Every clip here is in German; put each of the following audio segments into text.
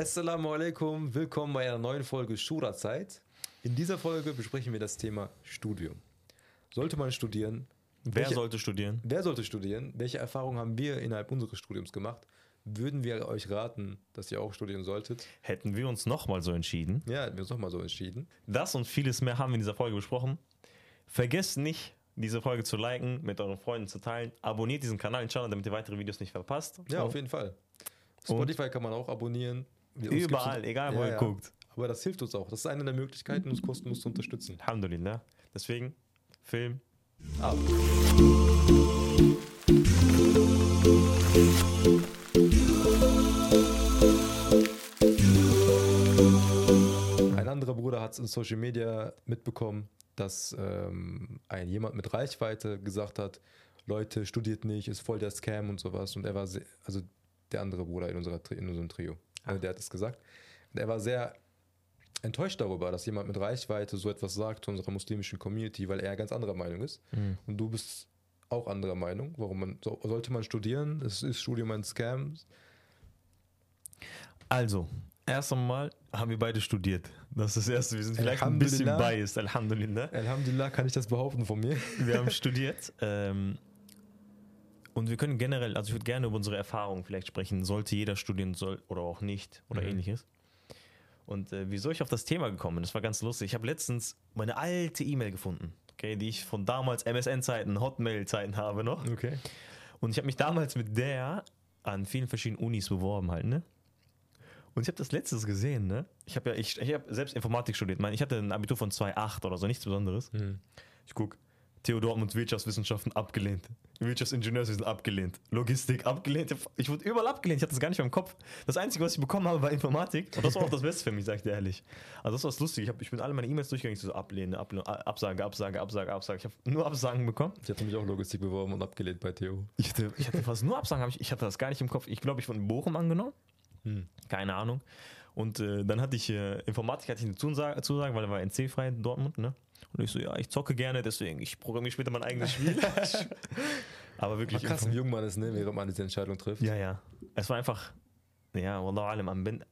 Assalamu alaikum, willkommen bei einer neuen Folge Shura Zeit. In dieser Folge besprechen wir das Thema Studium. Sollte man studieren? Wer Welche- sollte studieren? Wer sollte studieren? Welche Erfahrungen haben wir innerhalb unseres Studiums gemacht? Würden wir euch raten, dass ihr auch studieren solltet? Hätten wir uns nochmal so entschieden. Ja, hätten wir uns nochmal so entschieden. Das und vieles mehr haben wir in dieser Folge besprochen. Vergesst nicht, diese Folge zu liken, mit euren Freunden zu teilen. Abonniert diesen Kanal, inshallah, damit ihr weitere Videos nicht verpasst. Ja, Und auf jeden Fall. Spotify kann man auch abonnieren. Überall, egal wo ihr guckt. Aber das hilft uns auch. Das ist eine der Möglichkeiten, uns kostenlos zu unterstützen. Alhamdulillah. Deswegen, Film. Ab. Ein anderer Bruder hat es in Social Media mitbekommen, dass ähm, ein jemand mit Reichweite gesagt hat, Leute, studiert nicht, ist voll der Scam und sowas. Und er war sehr, also der andere Bruder in, unserer, in unserem Trio, äh, der hat es gesagt. Und er war sehr enttäuscht darüber, dass jemand mit Reichweite so etwas sagt zu unserer muslimischen Community, weil er ganz anderer Meinung ist. Und du bist auch anderer Meinung. Warum man so, sollte man studieren? Es ist Studium ein Scam. Also, erst einmal haben wir beide studiert. Das ist das Erste. Wir sind vielleicht ein bisschen biased. Alhamdulillah. Alhamdulillah kann ich das behaupten von mir. Wir haben studiert. Ähm, und wir können generell, also ich würde gerne über unsere Erfahrungen vielleicht sprechen. Sollte jeder studieren soll oder auch nicht oder Mhm. ähnliches. Und äh, wieso ich auf das Thema gekommen bin, das war ganz lustig. Ich habe letztens meine alte E-Mail gefunden, okay, die ich von damals MSN-Zeiten, Hotmail-Zeiten habe noch. Okay. Und ich habe mich damals mit der an vielen verschiedenen Unis beworben halt, ne? Und ich habe das letztes gesehen, ne? Ich habe ja, ich, ich habe selbst Informatik studiert. Mein, ich hatte ein Abitur von 2,8 oder so, nichts Besonderes. Ich guck, TU Dortmund Wirtschaftswissenschaften abgelehnt. Wirtschaftsingenieurswesen abgelehnt. Logistik abgelehnt. Ich wurde überall abgelehnt. Ich hatte das gar nicht mehr im Kopf. Das Einzige, was ich bekommen habe, war Informatik. Und das war auch das Beste für mich, sag ich dir ehrlich. Also das war lustig. Ich, hab, ich bin alle meine E-Mails durchgegangen. Ich so ablehnen, ablehnen, Absage, Absage, Absage, Absage. Ich habe nur Absagen bekommen. Ich hatte mich auch Logistik beworben und abgelehnt bei Theo. Ich hatte, ich hatte fast nur Absagen. Ich, ich hatte das gar nicht im Kopf. Ich glaube, ich wurde in Bochum angenommen. Keine Ahnung. Und äh, dann hatte ich äh, Informatik, hatte ich eine Zusage, Zusage weil er war NC-frei in Dortmund. Ne? Und ich so, ja, ich zocke gerne, deswegen, ich programmiere später mein eigenes Spiel. Aber wirklich. Krass, wie jung man ist, ne, während man diese Entscheidung trifft. Ja, ja. Es war einfach, ja, am, Ben-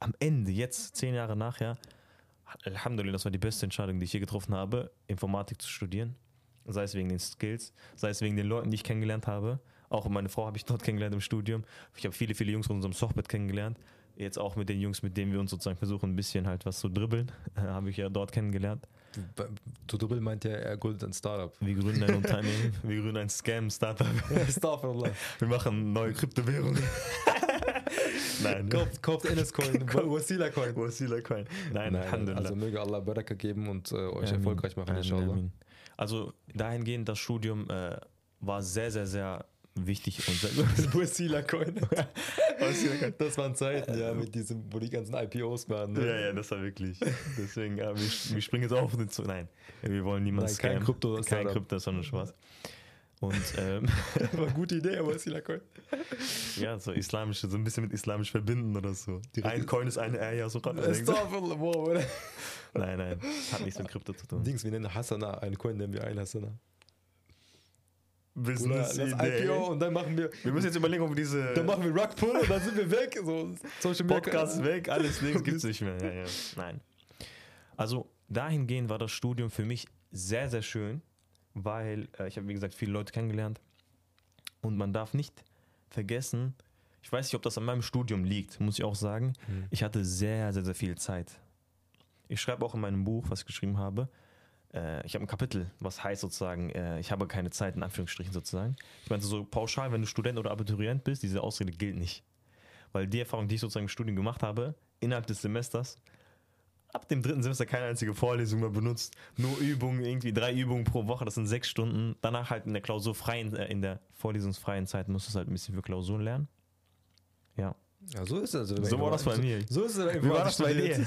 am Ende, jetzt, zehn Jahre nachher, Alhamdulillah, das war die beste Entscheidung, die ich je getroffen habe, Informatik zu studieren. Sei es wegen den Skills, sei es wegen den Leuten, die ich kennengelernt habe. Auch meine Frau habe ich dort kennengelernt im Studium. Ich habe viele, viele Jungs von unserem Sochbett kennengelernt. Jetzt auch mit den Jungs, mit denen wir uns sozusagen versuchen, ein bisschen halt was zu dribbeln, habe ich ja dort kennengelernt. Dribbel meint er, er gründet ein Startup. Wir gründen ein Unternehmen, wir gründen ein Scam-Startup. Astaghfirullah. Wir machen neue Kryptowährungen. Nein, Kauft, kauft NS-Coin, Wasila-Coin. Wasila Coin. Nein, Nein, also möge Allah Baraka geben und äh, euch Amin. erfolgreich machen, inshallah. Also dahingehend, das Studium äh, war sehr, sehr, sehr wichtig und sehr Wasila-Coin. Das waren Zeiten, ja, mit diesem, wo die ganzen IPOs waren. Ne? Ja, ja, das war wirklich. Deswegen, äh, wir, wir springen jetzt auf den Zug. Nein, wir wollen niemanden Nein, kein. Krypto- Kein. Krypto, sondern Spaß. Und ähm, War eine gute Idee, Wasila-Coin. ja, so islamisch, so ein bisschen mit islamisch verbinden oder so. Ein Coin ist eine Aya, so gerade. Nein, nein, hat nichts mit Krypto zu tun. Dings, wir nennen Hassana, einen Coin nennen wir ein Hassana. Business das IPO und dann machen wir, Wir müssen jetzt überlegen, ob wir diese dann machen wir Rugpull und dann sind wir weg. So, Social Media Podcast weg, alles links gibt's nicht mehr. Ja, ja. Nein. Also dahingehend war das Studium für mich sehr, sehr schön, weil äh, ich habe, wie gesagt, viele Leute kennengelernt. Und man darf nicht vergessen, ich weiß nicht, ob das an meinem Studium liegt, muss ich auch sagen. Ich hatte sehr, sehr, sehr viel Zeit. Ich schreibe auch in meinem Buch, was ich geschrieben habe, ich habe ein Kapitel, was heißt sozusagen, äh, ich habe keine Zeit, in Anführungsstrichen sozusagen. Ich meinte so pauschal, wenn du Student oder Abiturient bist, diese Ausrede gilt nicht. Weil die Erfahrung, die ich sozusagen im Studium gemacht habe, innerhalb des Semesters, ab dem dritten Semester keine einzige Vorlesung mehr benutzt, nur Übungen, irgendwie drei Übungen pro Woche, das sind sechs Stunden. Danach halt in der klausurfreien, äh, in der vorlesungsfreien Zeit musst du halt ein bisschen für Klausuren lernen. Ja. Ja, so ist es. Also, So war das bei mir. So ist es. Wie war das bei dir?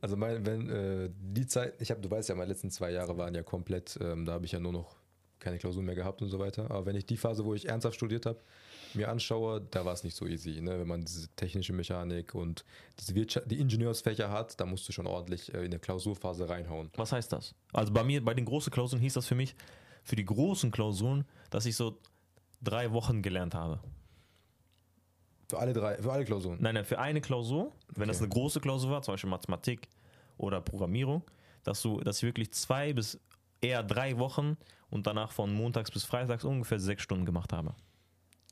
Also mein, wenn äh, die Zeit, ich habe, du weißt ja, meine letzten zwei Jahre waren ja komplett, ähm, da habe ich ja nur noch keine Klausuren mehr gehabt und so weiter. Aber wenn ich die Phase, wo ich ernsthaft studiert habe, mir anschaue, da war es nicht so easy. Ne? Wenn man diese technische Mechanik und diese Wirtschaft, die Ingenieursfächer hat, da musst du schon ordentlich äh, in der Klausurphase reinhauen. Was heißt das? Also bei mir, bei den großen Klausuren hieß das für mich, für die großen Klausuren, dass ich so drei Wochen gelernt habe. Für alle drei, für alle Klausuren. Nein, nein, für eine Klausur, wenn das Okay. eine große Klausur war, zum Beispiel Mathematik oder Programmierung, dass du, dass ich wirklich zwei bis eher drei Wochen und danach von montags bis freitags ungefähr sechs Stunden gemacht habe.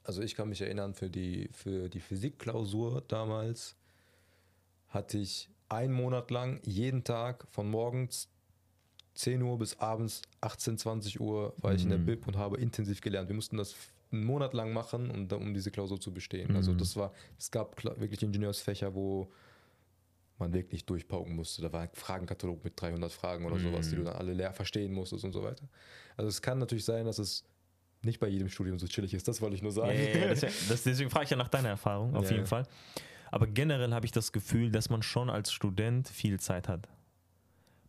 Also ich kann mich erinnern, für die, für die Physikklausur damals hatte ich einen Monat lang jeden Tag von morgens 10 Uhr bis abends 18, 20 Uhr war ich in der Mhm. BIP und habe intensiv gelernt. Wir mussten das einen Monat lang machen, um, da- um diese Klausur zu bestehen. Also Mhm. das war, es gab wirklich Ingenieursfächer, wo man wirklich durchpauken musste. Da war ein Fragenkatalog mit 300 Fragen oder sowas, die du Mhm. dann alle leer verstehen musstest und so weiter. Also es kann natürlich sein, dass es nicht bei jedem Studium so chillig ist. Das wollte ich nur sagen. Ja, ja, ja, deswegen, das, deswegen frage ich ja nach deiner Erfahrung, auf jeden. Fall. Aber generell habe ich das Gefühl, dass man schon als Student viel Zeit hat.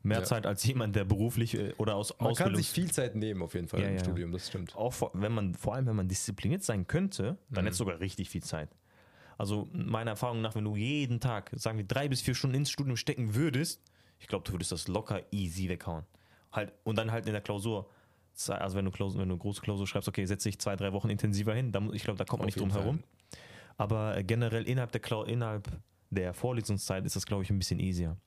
Mehr Ja. Zeit als jemand, der beruflich äh, oder aus Man kann Ausbildung sich viel Zeit nehmen, auf jeden Fall Ja, im ja. Studium, das stimmt. auch vor, wenn man, vor allem wenn man diszipliniert sein könnte, dann Mhm. hättest du sogar richtig viel Zeit. Also meiner Erfahrung nach, wenn du jeden Tag, sagen wir, drei bis vier Stunden ins Studium stecken würdest, ich glaube, du würdest das locker easy weghauen. Halt, und dann halt in der Klausur, also wenn du, Klausur, wenn du eine große Klausur schreibst, okay, setze ich zwei, drei Wochen intensiver hin, dann, ich glaube, da kommt man Auf nicht drum herum. Aber äh, generell innerhalb der, Klau innerhalb der Vorlesungszeit ist das, glaube ich, ein bisschen easier.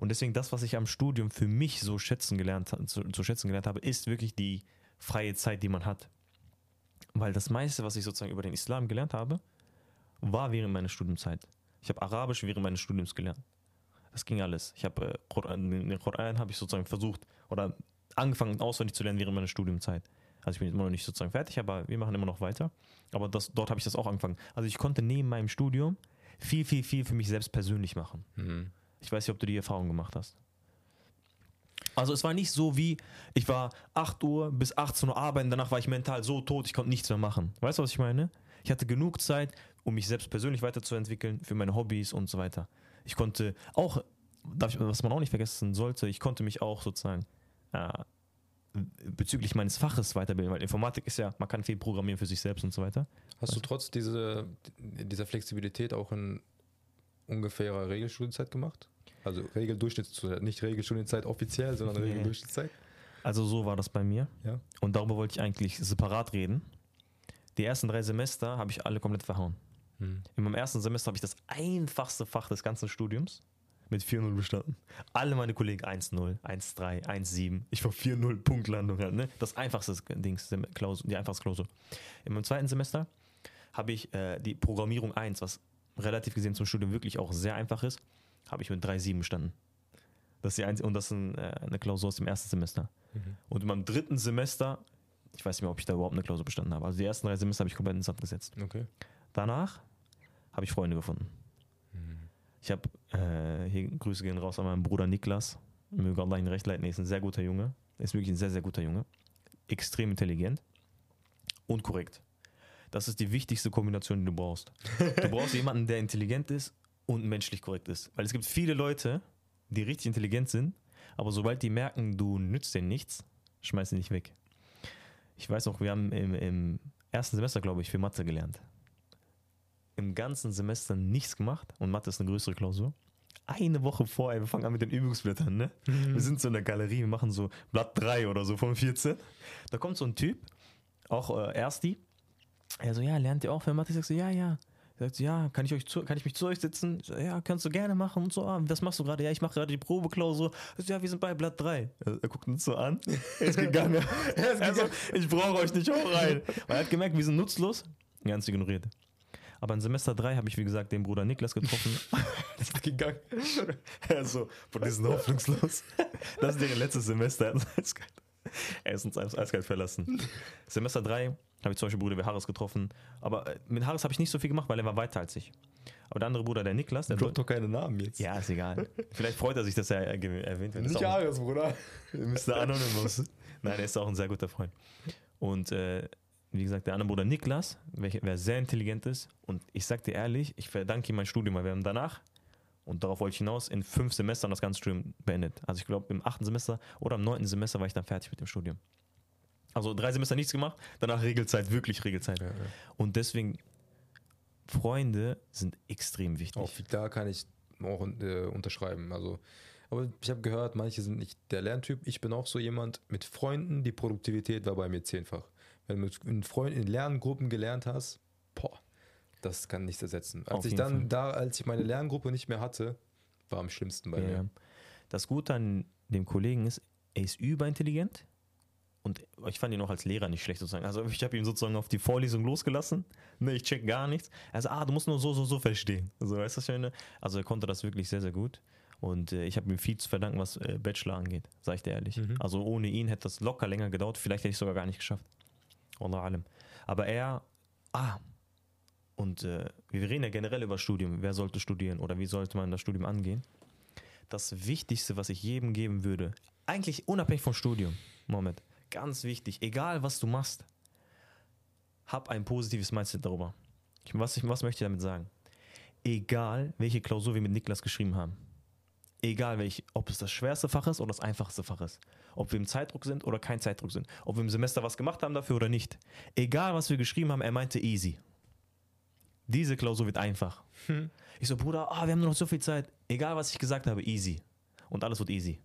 Und deswegen das, was ich am Studium für mich so schätzen gelernt, zu, zu schätzen gelernt habe, ist wirklich die freie Zeit, die man hat. Weil das meiste, was ich sozusagen über den Islam gelernt habe, war während meiner Studienzeit. Ich habe Arabisch während meines Studiums gelernt. Das ging alles. Ich habe äh, den Koran habe ich sozusagen versucht oder angefangen auswendig zu lernen während meiner Studienzeit. Also ich bin jetzt immer noch nicht sozusagen fertig, aber wir machen immer noch weiter. Aber das, dort habe ich das auch angefangen. Also ich konnte neben meinem Studium viel, viel, viel für mich selbst persönlich machen. Mhm. Ich weiß nicht, ob du die Erfahrung gemacht hast. Also es war nicht so wie, ich war 8 Uhr bis 18 Uhr arbeiten, danach war ich mental so tot, ich konnte nichts mehr machen. Weißt du, was ich meine? Ich hatte genug Zeit, um mich selbst persönlich weiterzuentwickeln, für meine Hobbys und so weiter. Ich konnte auch, was man auch nicht vergessen sollte, ich konnte mich auch sozusagen äh, bezüglich meines Faches weiterbilden, weil Informatik ist ja, man kann viel programmieren für sich selbst und so weiter. Hast du trotz diese, dieser Flexibilität auch in ungefährer Regelstudienzeit gemacht? Also Regeldurchschnittszeit, nicht Regelstudienzeit offiziell, sondern Nee. Regeldurchschnittszeit? Also so war das bei mir. Ja. Und darüber wollte ich eigentlich separat reden. Die ersten drei Semester habe ich alle komplett verhauen. Mhm. In meinem ersten Semester habe ich das einfachste Fach des ganzen Studiums mit 4-0 bestanden. Alle meine Kollegen 1-0, 1-3, 1-7. Ich war 4-0 Punktlandung. Halt, ne? Das einfachste Dings, die einfachste Klausur. In meinem zweiten Semester habe ich äh, die Programmierung 1, was relativ gesehen zum Studium wirklich auch sehr einfach ist, habe ich mit 3-7 bestanden. Das ist die einzige, und das ist ein, äh, eine Klausur aus dem ersten Semester. Mhm. Und in meinem dritten Semester, ich weiß nicht mehr, ob ich da überhaupt eine Klausur bestanden habe. Also die ersten drei Semester habe ich komplett ins Sand gesetzt. Okay. Danach habe ich Freunde gefunden. Ich habe, äh, hier Grüße gehen raus an meinen Bruder Niklas. Möge Allah ihn recht leiten. Er ist ein sehr guter Junge. Er ist wirklich ein sehr, sehr guter Junge. Extrem intelligent und korrekt. Das ist die wichtigste Kombination, die du brauchst. Du brauchst jemanden, der intelligent ist und menschlich korrekt ist. Weil es gibt viele Leute, die richtig intelligent sind, aber sobald die merken, du nützt denen nichts, schmeiß sie nicht weg. Ich weiß auch, wir haben im, im ersten Semester, glaube ich, für Mathe gelernt. Im ganzen Semester nichts gemacht und Mathe ist eine größere Klausur. Eine Woche vorher, wir fangen an mit den Übungsblättern, ne? Wir sind so in der Galerie, wir machen so Blatt 3 oder so von 14. Da kommt so ein Typ, auch äh, Ersti. Er so, ja, lernt ihr auch für Mathe? Ich sag so, ja, ja. Er sagt so, ja, kann ich, euch zu, kann ich mich zu euch sitzen? Ich so, ja, kannst du gerne machen und so. Ah, was machst du gerade? Ja, ich mache gerade die Probeklausur. So, ja, wir sind bei Blatt 3. Er, er guckt uns so an. Er ist gegangen. er ist gegangen. ich brauche euch nicht auch rein. Weil er hat gemerkt, wir sind nutzlos. Ganz ignoriert. Aber in Semester 3 habe ich, wie gesagt, den Bruder Niklas getroffen. Das ist gegangen. er so, boah, die sind hoffnungslos. Das ist deren letztes Semester. Er Er ist uns eiskalt verlassen. Semester 3 habe ich zum Beispiel Bruder Harris getroffen. Aber äh, mit Harris habe ich nicht so viel gemacht, weil er war weiter als ich. Aber der andere Bruder, der Niklas, der Droppt doch keine Namen jetzt. Ja, ist egal. Vielleicht freut er sich, dass er erge- erwähnt wird. Nicht Ares, Bruder. Mr. Anonymous. Nein, er ist auch ein sehr guter Freund. Und äh, wie gesagt, der andere Bruder Niklas, welcher, wer sehr intelligent ist. Und ich sag dir ehrlich, ich verdanke ihm mein Studium, weil wir haben danach, und darauf wollte ich hinaus, in fünf Semestern das ganze Studium beendet. Also ich glaube, im achten Semester oder im neunten Semester war ich dann fertig mit dem Studium. Also drei Semester nichts gemacht, danach Regelzeit, wirklich Regelzeit. Ja, ja. Und deswegen, Freunde sind extrem wichtig. Auch da kann ich auch äh, unterschreiben. Also, aber ich habe gehört, manche sind nicht der Lerntyp. Ich bin auch so jemand mit Freunden, die Produktivität war bei mir zehnfach. Wenn du mit in Freunden in Lerngruppen gelernt hast, boah, Das kann nichts ersetzen. Auf Als ich jeden dann Fall. da, als ich meine Lerngruppe nicht mehr hatte, war am schlimmsten bei Ja. mir. Das Gute an dem Kollegen ist, er ist überintelligent und ich fand ihn auch als Lehrer nicht schlecht sozusagen. Also ich habe ihn sozusagen auf die Vorlesung losgelassen. Ne, ich check gar nichts. Sagt, ah, du musst nur so, so, so verstehen. Also, weißt du, was ich meine? Also er konnte das wirklich sehr, sehr gut. Und äh, ich habe ihm viel zu verdanken, was äh, Bachelor angeht, sage ich dir ehrlich. Mhm. Also ohne ihn hätte das locker länger gedauert. Vielleicht hätte ich es sogar gar nicht geschafft. Wallah alam. Aber er, ah, und äh, wir reden ja generell über Studium. Wer sollte studieren oder wie sollte man das Studium angehen? Das Wichtigste, was ich jedem geben würde, eigentlich unabhängig vom Studium, Moment, ganz wichtig, egal was du machst, hab ein positives Mindset darüber. Ich, was, ich, was möchte ich damit sagen? Egal, welche Klausur wir mit Niklas geschrieben haben, egal welch, ob es das schwerste Fach ist oder das einfachste Fach ist, ob wir im Zeitdruck sind oder kein Zeitdruck sind, ob wir im Semester was gemacht haben dafür oder nicht, egal was wir geschrieben haben, er meinte easy. Diese Klausur wird einfach. Ich so, Bruder, ah, wir haben nur noch so viel Zeit. Egal, was ich gesagt habe, easy. Und alles wird easy.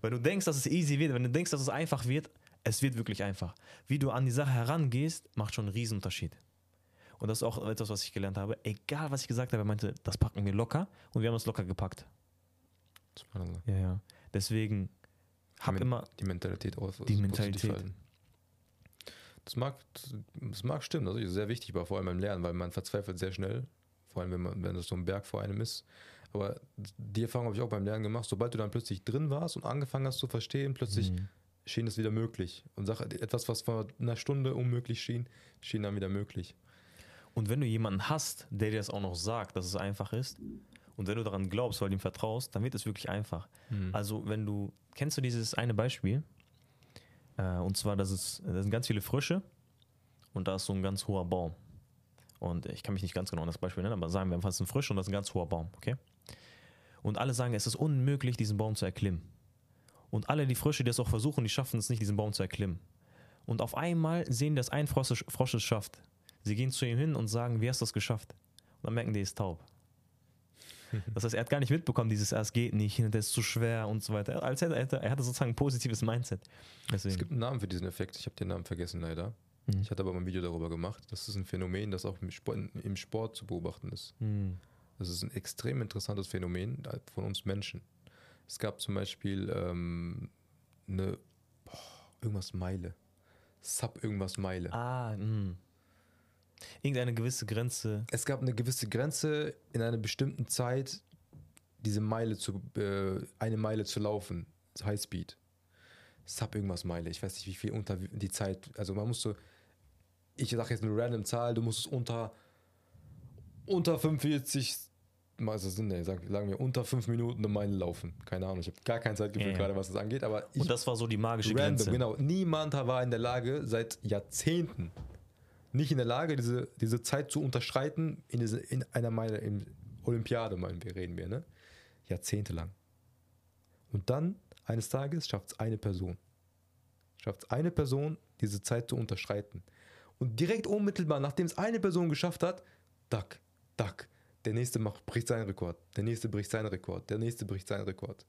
Wenn du denkst, dass es easy wird, wenn du denkst, dass es einfach wird, es wird wirklich einfach. Wie du an die Sache herangehst, macht schon einen Riesenunterschied. Und das ist auch etwas, was ich gelernt habe. Egal, was ich gesagt habe, er meinte, das packen wir locker. Und wir haben es locker gepackt. Subhanallah. Ja, ja. Deswegen, hab Men- immer, Die Mentalität aus. Die Mentalität. Das mag, das mag stimmen, das ist sehr wichtig, aber vor allem beim Lernen, weil man verzweifelt sehr schnell, vor allem wenn, man, wenn das so ein Berg vor einem ist. Aber die Erfahrung habe ich auch beim Lernen gemacht. Sobald du dann plötzlich drin warst und angefangen hast zu verstehen, plötzlich Mhm. schien es wieder möglich. Und Sache, etwas, was vor einer Stunde unmöglich schien, schien dann wieder möglich. Und wenn du jemanden hast, der dir das auch noch sagt, dass es einfach ist, und wenn du daran glaubst, weil du ihm vertraust, dann wird es wirklich einfach. Also wenn du, kennst du dieses eine Beispiel? Äh, und zwar, dass es, da sind ganz viele Frösche und da ist so ein ganz hoher Baum. Und ich kann mich nicht ganz genau an das Beispiel nennen, aber sagen wir einfach, es ist ein Frosch und das ist ein ganz hoher Baum, okay? Und alle sagen, es ist unmöglich, diesen Baum zu erklimmen. Und alle die Frösche, die es auch versuchen, die schaffen es nicht, diesen Baum zu erklimmen. Und auf einmal sehen, dass ein Frosch, Frosch es schafft. Sie gehen zu ihm hin und sagen, wie hast du es geschafft? Und dann merken die, er ist taub. Das heißt, er hat gar nicht mitbekommen, dieses, ah, es geht nicht, das ist zu schwer und so weiter. Als er, er hatte sozusagen ein positives Mindset. Es Deswegen. gibt einen Namen für diesen Effekt. Ich habe den Namen vergessen leider. Mhm. Ich hatte aber mal ein Video darüber gemacht. Das ist ein Phänomen, das auch im Sport, im Sport zu beobachten ist. Hm. Das ist ein extrem interessantes Phänomen von uns Menschen. Es gab zum Beispiel ähm, eine boah, irgendwas Meile. Sub irgendwas Meile. Ah, hm. Irgendeine gewisse Grenze. Es gab eine gewisse Grenze in einer bestimmten Zeit, diese Meile zu, äh, eine Meile zu laufen. Highspeed. Sub irgendwas Meile. Ich weiß nicht, wie viel unter die Zeit. Also man muss so, ich sage jetzt eine random Zahl, du musst es unter, unter 45, das Sinn, nee, sagen, sagen wir unter 5 Minuten eine Meile laufen. Keine Ahnung, ich habe gar kein Zeitgefühl Ja, gerade, was das angeht, aber ich Und das war so die magische Random, Grenze. genau. Niemand war in der Lage, seit Jahrzehnten nicht in der Lage, diese, diese Zeit zu unterschreiten in, diese, in einer meiner in Olympiade, meinen wir, reden wir, ne? Jahrzehntelang. Und dann, eines Tages, schafft es eine Person. Schafft es eine Person, diese Zeit zu unterschreiten. Und direkt unmittelbar, nachdem es eine Person geschafft hat, dack, dack, der nächste macht, bricht seinen Rekord, der nächste bricht seinen Rekord, der nächste bricht seinen Rekord.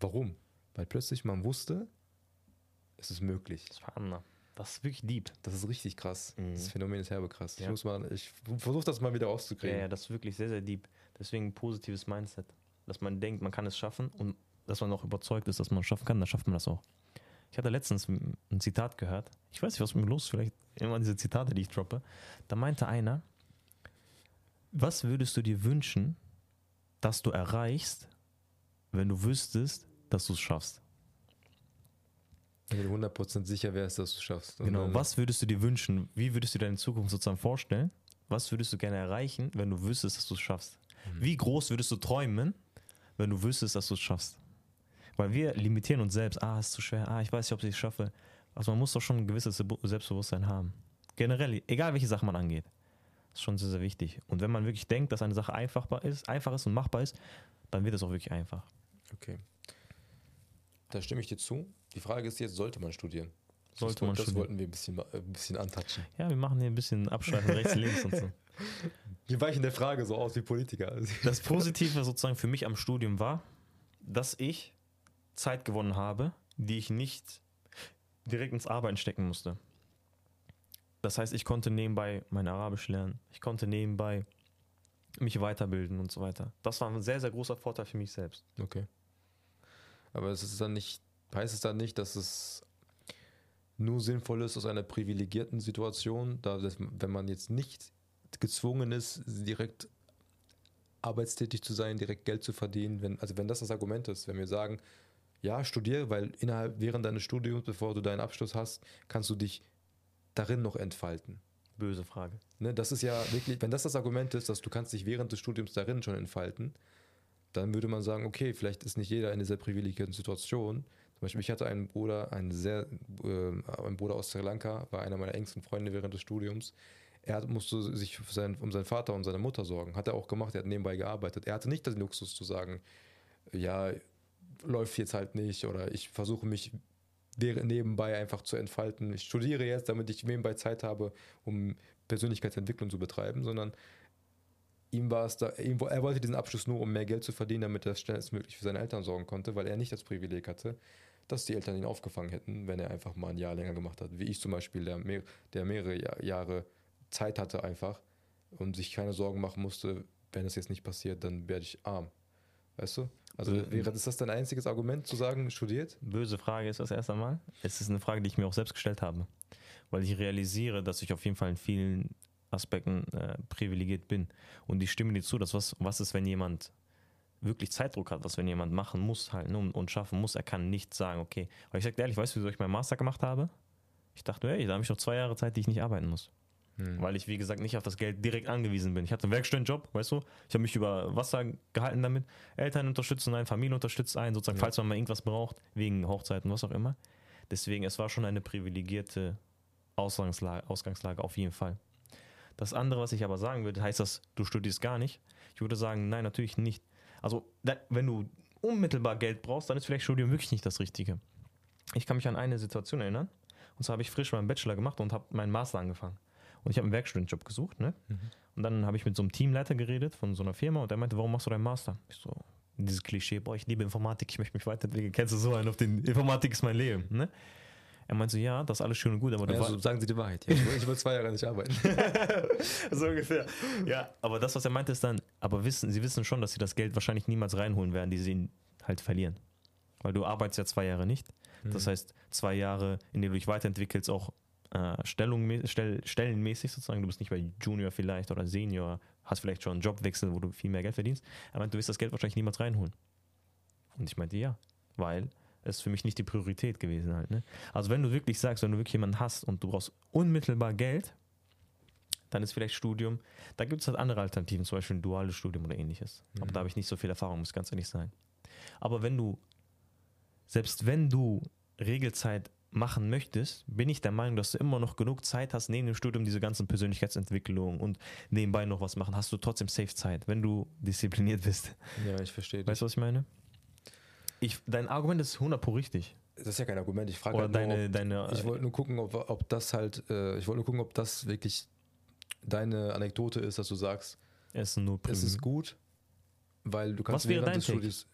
Warum? Weil plötzlich man wusste, es ist möglich. Subhanallah. Das ist wirklich deep. Das ist richtig krass. Mhm. Das Phänomen ist herbe krass. Ich, Ja. muss mal, ich versuche das mal wieder Ja, rauszukriegen. ja, das ist wirklich sehr, sehr deep. Deswegen ein positives Mindset. Dass man denkt, man kann es schaffen und dass man auch überzeugt ist, dass man es schaffen kann, dann schafft man das auch. Ich hatte letztens ein ein Zitat gehört. Ich weiß nicht, was mit mir los ist. Vielleicht immer diese Zitate, die ich droppe. Da meinte einer, was würdest du dir wünschen, dass du erreichst, wenn du wüsstest, dass du es schaffst? Wenn du 100% sicher wärst, dass du es schaffst. Und Genau, was würdest du dir wünschen? Wie würdest du deine Zukunft sozusagen vorstellen? Was würdest du gerne erreichen, wenn du wüsstest, dass du es schaffst? Wie groß würdest du träumen, wenn du wüsstest, dass du es schaffst? Weil wir limitieren uns selbst. Ah, ist zu schwer. Ah, ich weiß nicht, ob ich es schaffe. Also man muss doch schon ein gewisses Selbstbewusstsein haben. Generell, egal welche Sache man angeht. Ist schon sehr, sehr wichtig. Und wenn man wirklich denkt, dass eine Sache einfachbar ist, einfach ist und machbar ist, dann wird es auch wirklich einfach. Okay. Da stimme ich dir zu. Die Frage ist jetzt, sollte man studieren? Sollte das, man das studieren. wollten wir ein bisschen, äh, ein bisschen antatschen. Ja, wir machen hier ein bisschen Abschweifen rechts, links und so. Wir weichen der Frage so aus wie Politiker. Das Positive sozusagen für mich am Studium war, dass ich Zeit gewonnen habe, die ich nicht direkt ins Arbeiten stecken musste. Das heißt, ich konnte nebenbei mein Arabisch lernen. Ich konnte nebenbei mich weiterbilden und so weiter. Das war ein sehr, sehr großer Vorteil für mich selbst. Okay. Aber es ist dann nicht, heißt es dann nicht, dass es nur sinnvoll ist aus einer privilegierten Situation, da das, wenn man jetzt nicht gezwungen ist, direkt arbeitstätig zu sein, direkt Geld zu verdienen, wenn, also wenn das das Argument ist, wenn wir sagen, ja, studiere, weil innerhalb, während deines Studiums, bevor du deinen Abschluss hast, kannst du dich darin noch entfalten. Böse Frage. Ne, das ist ja wirklich, wenn das das Argument ist, dass du kannst dich während des Studiums darin schon entfalten, dann würde man sagen, okay, vielleicht ist nicht jeder in dieser privilegierten Situation. Zum Beispiel, ich hatte einen Bruder, einen sehr, äh, ein Bruder aus Sri Lanka, war einer meiner engsten Freunde während des Studiums. Er musste sich sein, um seinen Vater und seine Mutter sorgen. Hat er auch gemacht, er hat nebenbei gearbeitet. Er hatte nicht den Luxus zu sagen, ja, läuft jetzt halt nicht oder ich versuche mich nebenbei einfach zu entfalten. Ich studiere jetzt, damit ich nebenbei Zeit habe, um Persönlichkeitsentwicklung zu betreiben, sondern ihm war es da, ihm, er wollte diesen Abschluss nur, um mehr Geld zu verdienen, damit er schnellstmöglich für seine Eltern sorgen konnte, weil er nicht das Privileg hatte, dass die Eltern ihn aufgefangen hätten, wenn er einfach mal ein Jahr länger gemacht hat. Wie ich zum Beispiel, der, mehr, der mehrere Jahre Zeit hatte einfach und sich keine Sorgen machen musste, wenn es jetzt nicht passiert, dann werde ich arm. Weißt du? Also wäre das dein einziges Argument zu sagen, studiert? Böse Frage ist das erste Mal. Es ist eine Frage, die ich mir auch selbst gestellt habe. Weil ich realisiere, dass ich auf jeden Fall in vielen Aspekten äh, privilegiert bin. Und ich stimme dir zu, dass was, was ist, wenn jemand wirklich Zeitdruck hat, was wenn jemand machen muss halt ne, und, und schaffen muss, er kann nicht sagen, okay. Weil ich sage ehrlich, weißt du, wieso ich meinen Master gemacht habe? Ich dachte, hey, da habe ich noch zwei Jahre Zeit, die ich nicht arbeiten muss. Hm. Weil ich, wie gesagt, nicht auf das Geld direkt angewiesen bin. Ich hatte einen Werkstudentenjob, weißt du? Ich habe mich über Wasser gehalten damit. Eltern unterstützen einen, Familie unterstützt einen, sozusagen, ja. falls man mal irgendwas braucht, wegen Hochzeiten, was auch immer. Deswegen, es war schon eine privilegierte Ausgangslage, Ausgangslage auf jeden Fall. Das andere, was ich aber sagen würde, heißt das, du studierst gar nicht. Ich würde sagen, nein, natürlich nicht. Also, wenn du unmittelbar Geld brauchst, dann ist vielleicht Studium wirklich nicht das Richtige. Ich kann mich an eine Situation erinnern. Und zwar habe ich frisch meinen Bachelor gemacht und habe meinen Master angefangen. Und ich habe einen Werkstudentenjob gesucht, ne? Mhm. Und dann habe ich mit so einem Teamleiter geredet von so einer Firma und der meinte, warum machst du deinen Master? Ich so, dieses Klischee, boah, ich liebe Informatik, ich möchte mich weiterentwickeln. Kennst du so einen auf den Informatik ist mein Leben, ne? Er meinte so, ja, das ist alles schön und gut, aber ja, so sagen Sie die Wahrheit. Ja. Ich will zwei Jahre nicht arbeiten. so ungefähr. Ja, aber das, was er meinte, ist dann, aber wissen, Sie wissen schon, dass Sie das Geld wahrscheinlich niemals reinholen werden, die Sie halt verlieren. Weil du arbeitest ja zwei Jahre nicht. Das mhm. heißt, zwei Jahre, in denen du dich weiterentwickelst, auch äh, Stellung, stell, stellenmäßig sozusagen. Du bist nicht bei Junior vielleicht oder Senior, hast vielleicht schon einen Jobwechsel, wo du viel mehr Geld verdienst. Aber du wirst das Geld wahrscheinlich niemals reinholen. Und ich meinte, ja, weil es für mich nicht die Priorität gewesen halt. Ne? Also wenn du wirklich sagst, wenn du wirklich jemanden hast und du brauchst unmittelbar Geld, dann ist vielleicht Studium. Da gibt es halt andere Alternativen, zum Beispiel ein duales Studium oder ähnliches. Mhm. Aber da habe ich nicht so viel Erfahrung, muss ganz ehrlich sein. Aber wenn du, selbst wenn du Regelzeit machen möchtest, bin ich der Meinung, dass du immer noch genug Zeit hast, neben dem Studium diese ganzen Persönlichkeitsentwicklungen und nebenbei noch was machen, hast du trotzdem safe Zeit, wenn du diszipliniert bist. Ja, ich verstehe. Weißt du, was ich meine? Ich, dein Argument ist 100 pro richtig. Das ist ja kein Argument. Ich frage halt deine, nur, ob, deine, ich wollte nur gucken, ob, ob das halt, äh, ich wollte nur gucken, ob das wirklich deine Anekdote ist, dass du sagst, es es ist gut, weil du kannst was wäre dein Studiums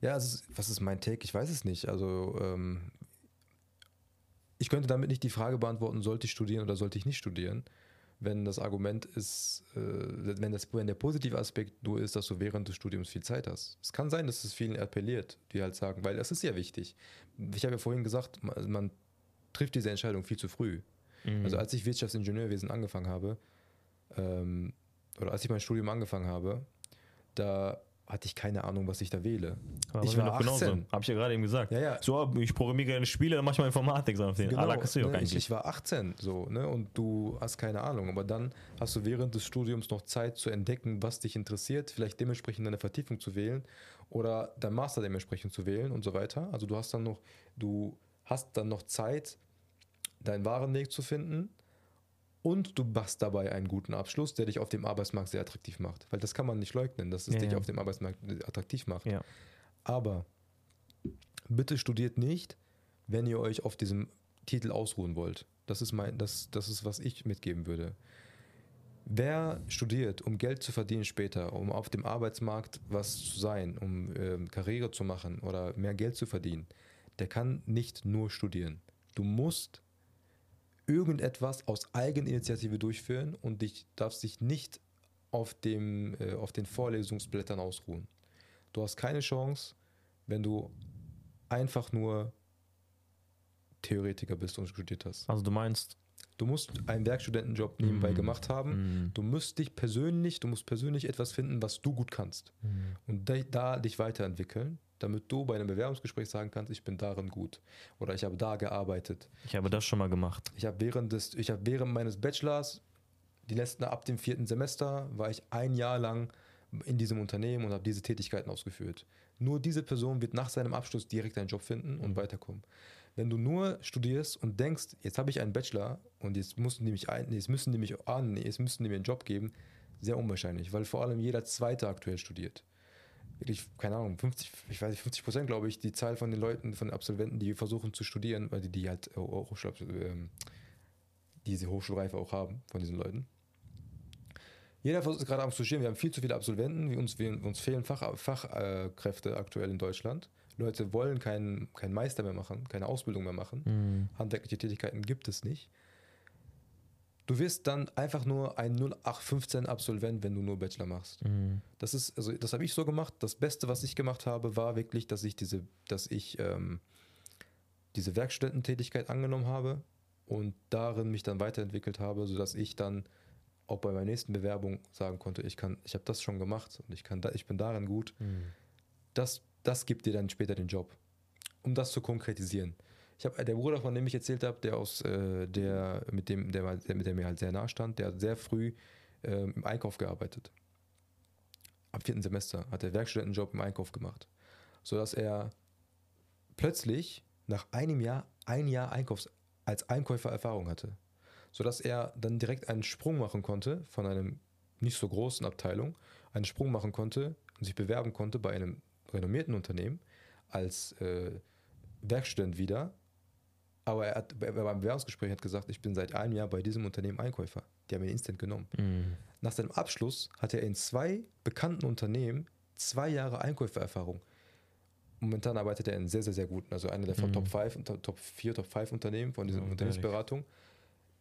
ja, also, was ist mein Take? Ich weiß es nicht. Also, ähm, ich könnte damit nicht die Frage beantworten, sollte ich studieren oder sollte ich nicht studieren, wenn das Argument ist, äh, wenn, das, wenn der positive Aspekt nur ist, dass du während des Studiums viel Zeit hast. Es kann sein, dass es vielen appelliert, die halt sagen, weil das ist ja wichtig. Ich habe ja vorhin gesagt, man, man trifft diese Entscheidung viel zu früh. Mhm. Also als ich Wirtschaftsingenieurwesen angefangen habe, ähm, oder als ich mein Studium angefangen habe, da hatte ich keine Ahnung, was ich da wähle. Aber ich war 18. Genauso. Hab ich ja gerade eben gesagt. Ja, ja. So, ich programmiere gerne Spiele, dann mach ich mal Informatik. So auf den. Genau, ne, ich, ich, war 18 so, ne? Und du hast keine Ahnung. Aber dann hast du während des Studiums noch Zeit zu entdecken, was dich interessiert, vielleicht dementsprechend deine Vertiefung zu wählen oder dein Master dementsprechend zu wählen und so weiter. Also du hast dann noch, du hast dann noch Zeit, deinen wahren Weg zu finden und du machst dabei einen guten Abschluss, der dich auf dem Arbeitsmarkt sehr attraktiv macht. Weil das kann man nicht leugnen, dass es ja, dich ja. auf dem Arbeitsmarkt attraktiv macht. Ja. Aber bitte studiert nicht, wenn ihr euch auf diesem Titel ausruhen wollt. Das ist, mein, das, das ist, was ich mitgeben würde. Wer studiert, um Geld zu verdienen später, um auf dem Arbeitsmarkt was zu sein, um äh, Karriere zu machen oder mehr Geld zu verdienen, der kann nicht nur studieren. Du musst irgendetwas aus Eigeninitiative durchführen und dich darfst dich nicht auf, dem, äh, auf den Vorlesungsblättern ausruhen. Du hast keine Chance, wenn du einfach nur Theoretiker bist und studiert hast. Also du meinst, Du musst einen Werkstudentenjob nebenbei Mhm. gemacht haben. mm, Du musst dich persönlich, du musst persönlich etwas finden, was du gut kannst. mm, Und da, da dich weiterentwickeln, damit du bei einem Bewerbungsgespräch sagen kannst, ich bin darin gut. Oder ich habe da gearbeitet. ich habe das schon mal gemacht. Ich habe während des, ich habe während meines Bachelors, die letzten ab dem vierten Semester, war ich ein Jahr lang in diesem Unternehmen und habe diese Tätigkeiten ausgeführt. Nur diese Person wird nach seinem Abschluss direkt einen Job finden und Mhm. weiterkommen. Wenn du nur studierst und denkst, jetzt habe ich einen Bachelor und jetzt mussten die mich ein, jetzt müssen die mich an, jetzt müssten die mir einen Job geben, sehr unwahrscheinlich, weil vor allem jeder Zweite aktuell studiert. Wirklich, keine Ahnung, 50, ich weiß nicht, 50 Prozent glaube ich, die Zahl von den Leuten, von Absolventen, die versuchen zu studieren, weil die, die halt äh, Hochschul, ähm, diese Hochschulreife auch haben von diesen Leuten. Jeder versucht gerade am Studieren. Wir haben viel zu viele Absolventen. Wir, uns, wir, uns fehlen Fach, Fachkräfte aktuell in Deutschland. Leute wollen keinen kein Meister mehr machen, keine Ausbildung mehr machen. Mm, Handwerkliche Tätigkeiten gibt es nicht. Du wirst dann einfach nur ein 0815 Absolvent, wenn du nur Bachelor machst. mm, Das ist, also das habe ich so gemacht. Das Beste, was ich gemacht habe, war wirklich, dass ich diese, dass ich ähm, diese Werkstudententätigkeit angenommen habe und darin mich dann weiterentwickelt habe, sodass ich dann auch bei meiner nächsten Bewerbung sagen konnte, ich kann, ich habe das schon gemacht und ich kann da, ich bin darin gut. mm. Das, das gibt dir dann später den Job. Um das zu konkretisieren. Ich habe der Bruder, von dem ich erzählt habe, der aus äh, der mit dem der, der mit der mir halt sehr nah stand, der hat sehr früh ähm, im Einkauf gearbeitet. Ab vierten Semester hat er Werkstudentenjob im Einkauf gemacht, sodass er plötzlich nach einem Jahr ein Jahr Einkaufs als Einkäufer Erfahrung hatte, sodass er dann direkt einen Sprung machen konnte von einem nicht so großen Abteilung, einen Sprung machen konnte und sich bewerben konnte bei einem renommierten Unternehmen als äh, Werkstudent wieder. Aber er hat beim Bewerbungsgespräch hat gesagt, ich bin seit einem Jahr bei diesem Unternehmen Einkäufer. Die haben ihn instant genommen. Mm. Nach seinem Abschluss hat er in zwei bekannten Unternehmen zwei Jahre Einkäufererfahrung. Momentan arbeitet er in sehr, sehr, sehr guten, also einer der Mhm. Top 5, Top, Top 4, Top 5 Unternehmen von dieser Ja, Unternehmensberatung,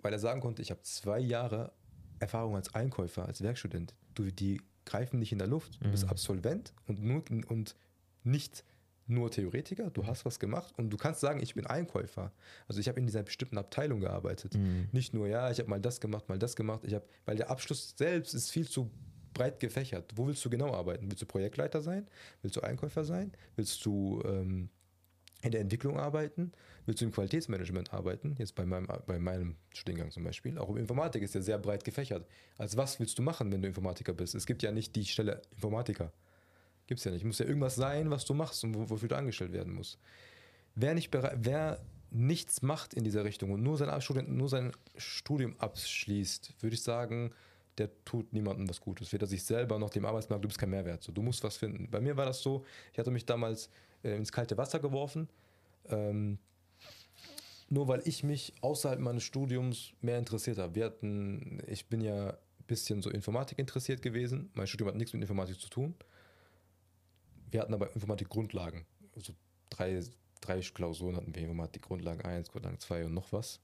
weil er sagen konnte, ich habe zwei Jahre Erfahrung als Einkäufer, als Werkstudent. Du, die greifen nicht in der Luft. Du bist Mhm. Absolvent und, nur, und nicht nur Theoretiker. Du hast was gemacht und du kannst sagen, ich bin Einkäufer. Also ich habe in dieser bestimmten Abteilung gearbeitet. Mm. Nicht nur, ja, ich habe mal das gemacht, mal das gemacht. Ich habe, weil der Abschluss selbst ist viel zu breit gefächert. Wo willst du genau arbeiten? Willst du Projektleiter sein? Willst du Einkäufer sein? Willst du ähm, in der Entwicklung arbeiten? Willst du im Qualitätsmanagement arbeiten? Jetzt bei meinem, bei meinem Studiengang zum Beispiel. Auch Informatik ist ja sehr breit gefächert. Also was willst du machen, wenn du Informatiker bist? Es gibt ja nicht die Stelle Informatiker. Gibt es ja nicht. Muss ja irgendwas sein, was du machst und wo- wofür du angestellt werden musst. Wer, nicht wer nichts macht in dieser Richtung und nur sein, Abstudent, nur sein Studium abschließt, würde ich sagen, der tut niemandem was Gutes. Weder sich selber noch dem Arbeitsmarkt, du bist kein Mehrwert. So, du musst was finden. Bei mir war das so, ich hatte mich damals äh, ins kalte Wasser geworfen, ähm, nur weil ich mich außerhalb meines Studiums mehr interessiert habe. Wir hatten, ich bin ja ein bisschen so Informatik interessiert gewesen. Mein Studium hat nichts mit Informatik zu tun. Wir hatten aber Informatik-Grundlagen. Also drei, drei Klausuren hatten wir Informatik-Grundlagen 1, Grundlagen 2 und noch was.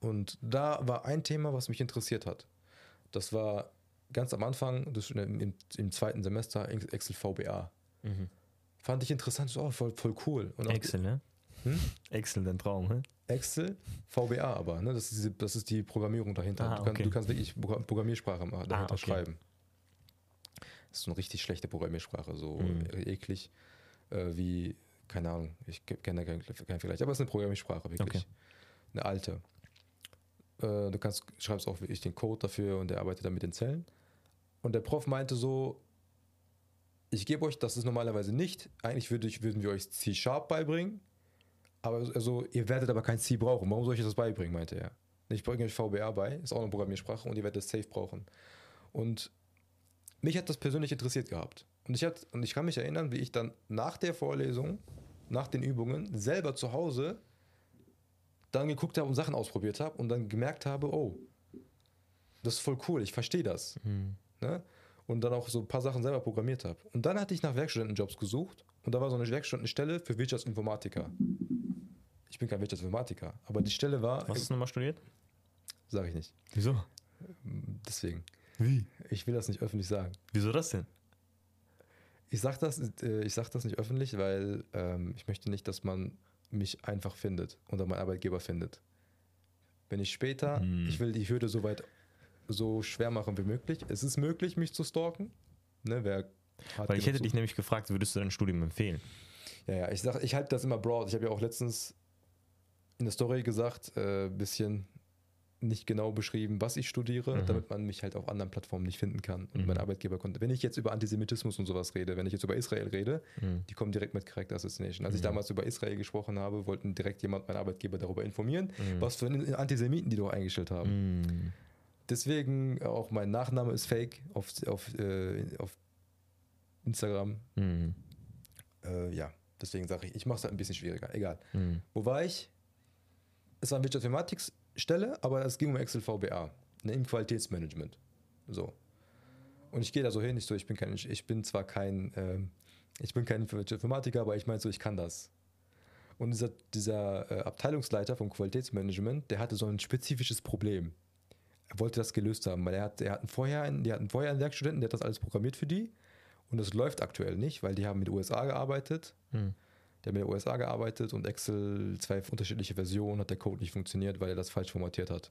Und da war ein Thema, was mich interessiert hat. Das war ganz am Anfang, das, im, im zweiten Semester, Excel VBA. Mhm. Fand ich interessant, so, oh, voll, voll cool. Excel, ne? Hm? Excel, dein Traum, ne? Excel, VBA aber, ne? das, ist das ist die Programmierung dahinter. Ah, du, kannst, okay. du kannst wirklich Pro- Programmiersprache dahinter okay. schreiben. Das ist so eine richtig schlechte Programmiersprache, so Mhm. eklig äh, wie, keine Ahnung, ich ke- kenne da keinen, keinen Vergleich, aber es ist eine Programmiersprache, wirklich. Okay. Eine alte. Äh, du kannst, schreibst auch wirklich den Code dafür und der arbeitet dann mit den Zellen. Und der Prof meinte so, ich gebe euch, das ist normalerweise nicht, eigentlich würde ich, würden wir euch C-Sharp beibringen, aber also, ihr werdet aber kein C brauchen. Warum soll ich euch das beibringen, meinte er. Ich bringe euch VBA bei, ist auch eine Programmiersprache und ihr werdet es safe brauchen. Und mich hat das persönlich interessiert gehabt. Und ich, hat, und ich kann mich erinnern, wie ich dann nach der Vorlesung, nach den Übungen, selber zu Hause dann geguckt habe und Sachen ausprobiert habe und dann gemerkt habe, oh, das ist voll cool, ich verstehe das. Mhm. Ne? Und dann auch so ein paar Sachen selber programmiert habe. Und dann hatte ich nach Werkstudentenjobs gesucht und da war so eine Werkstudentenstelle für Wirtschaftsinformatiker. Ich bin kein Wirtschaftsinformatiker. Aber die Stelle war, hast du nochmal studiert? sage ich nicht. Wieso? Deswegen. Wie? Ich will das nicht öffentlich sagen. Wieso das denn? Ich sage das, äh, ich sag das nicht öffentlich, weil ähm, ich möchte nicht, dass man mich einfach findet oder mein Arbeitgeber findet. Wenn ich später, Hm. ich will die Hürde so weit so schwer machen wie möglich. Es ist möglich, mich zu stalken. Ne, wer hat Weil ich hätte zu- dich nämlich gefragt, würdest du dein Studium empfehlen? Ja, ja, ich sag, ich halte das immer broad. Ich habe ja auch letztens in der Story gesagt, äh, bisschen nicht genau beschrieben, was ich studiere, Mhm. damit man mich halt auf anderen Plattformen nicht finden kann und Mhm. mein Arbeitgeber konnte. Wenn ich jetzt über Antisemitismus und sowas rede, wenn ich jetzt über Israel rede, Mhm. die kommen direkt mit Character Assassination. Als ich Mhm. damals über Israel gesprochen habe, wollten direkt jemand, mein Arbeitgeber, darüber informieren, Mhm. was für einen Antisemiten die doch eingestellt haben. Mhm. Deswegen auch mein Nachname ist fake auf, auf, äh, auf Instagram. Äh, ja, deswegen sage ich, ich mache es halt ein bisschen schwieriger. Egal. Wo war ich? Es war eine Wirtschaftsinformatikstelle, aber es ging um Excel VBA, ne, im Qualitätsmanagement. So. Und ich gehe da so hin, ich so, ich bin kein, ich, bin zwar kein, ähm, ich bin kein Wirtschaftsinformatiker, aber ich meine so, ich kann das. Und dieser, dieser äh, Abteilungsleiter vom Qualitätsmanagement, der hatte so ein spezifisches Problem. Er wollte das gelöst haben, weil er hat, er hatten vorher einen, die hatten vorher einen Werkstudenten, der hat das alles programmiert für die. Und das läuft aktuell nicht, weil die haben mit USA gearbeitet Mhm. Der hat mit den USA gearbeitet und Excel zwei unterschiedliche Versionen hat der Code nicht funktioniert, weil er das falsch formatiert hat.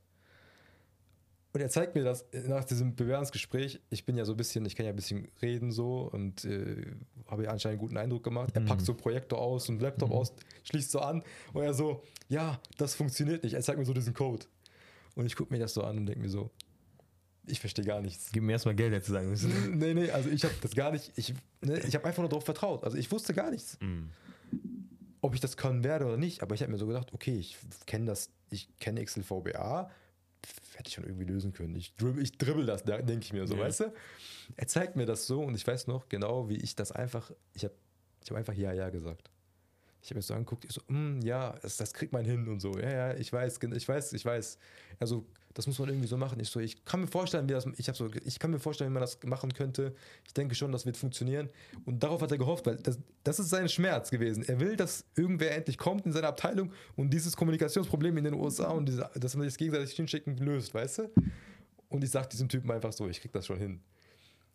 Und er zeigt mir das nach diesem Bewerbungsgespräch. Ich bin ja so ein bisschen, ich kann ja ein bisschen reden so und äh, habe ja anscheinend einen guten Eindruck gemacht. Er Mhm. packt so Projektor aus und Laptop Mhm. aus, schließt so an und er so, ja, das funktioniert nicht. Er zeigt mir so diesen Code. Und ich gucke mir das so an und denke mir so, ich verstehe gar nichts. Gib mir erstmal Geld, hätte sagen müssen. nee, nee, also ich habe das gar nicht, ich, ne, ich habe einfach nur darauf vertraut. Also ich wusste gar nichts Mhm. Ob ich das können werde oder nicht. Aber ich habe mir so gedacht, okay, ich kenne das, ich kenne Excel VBA, pf, hätte ich schon irgendwie lösen können. Ich, dribb, ich dribbel das, da denke ich mir so, Ja. weißt du? Er zeigt mir das so und ich weiß noch genau, wie ich das einfach, ich habe ich hab einfach Ja, Ja gesagt. Ich habe mir so angeguckt, ich so, "Mm, ja, das, das kriegt man hin und so. Ja, ja, ich weiß, ich weiß, ich weiß. Also, das muss man irgendwie so machen. Ich so, ich kann mir vorstellen, wie das, ich habe so, ich kann mir vorstellen, wie man das machen könnte. Ich denke schon, das wird funktionieren. Und darauf hat er gehofft, weil das, das ist sein Schmerz gewesen. Er will, dass irgendwer endlich kommt in seine Abteilung und dieses Kommunikationsproblem in den USA und diese, dass man sich gegenseitig hinschicken löst, weißt du? Und ich sage diesem Typen einfach so, ich krieg das schon hin.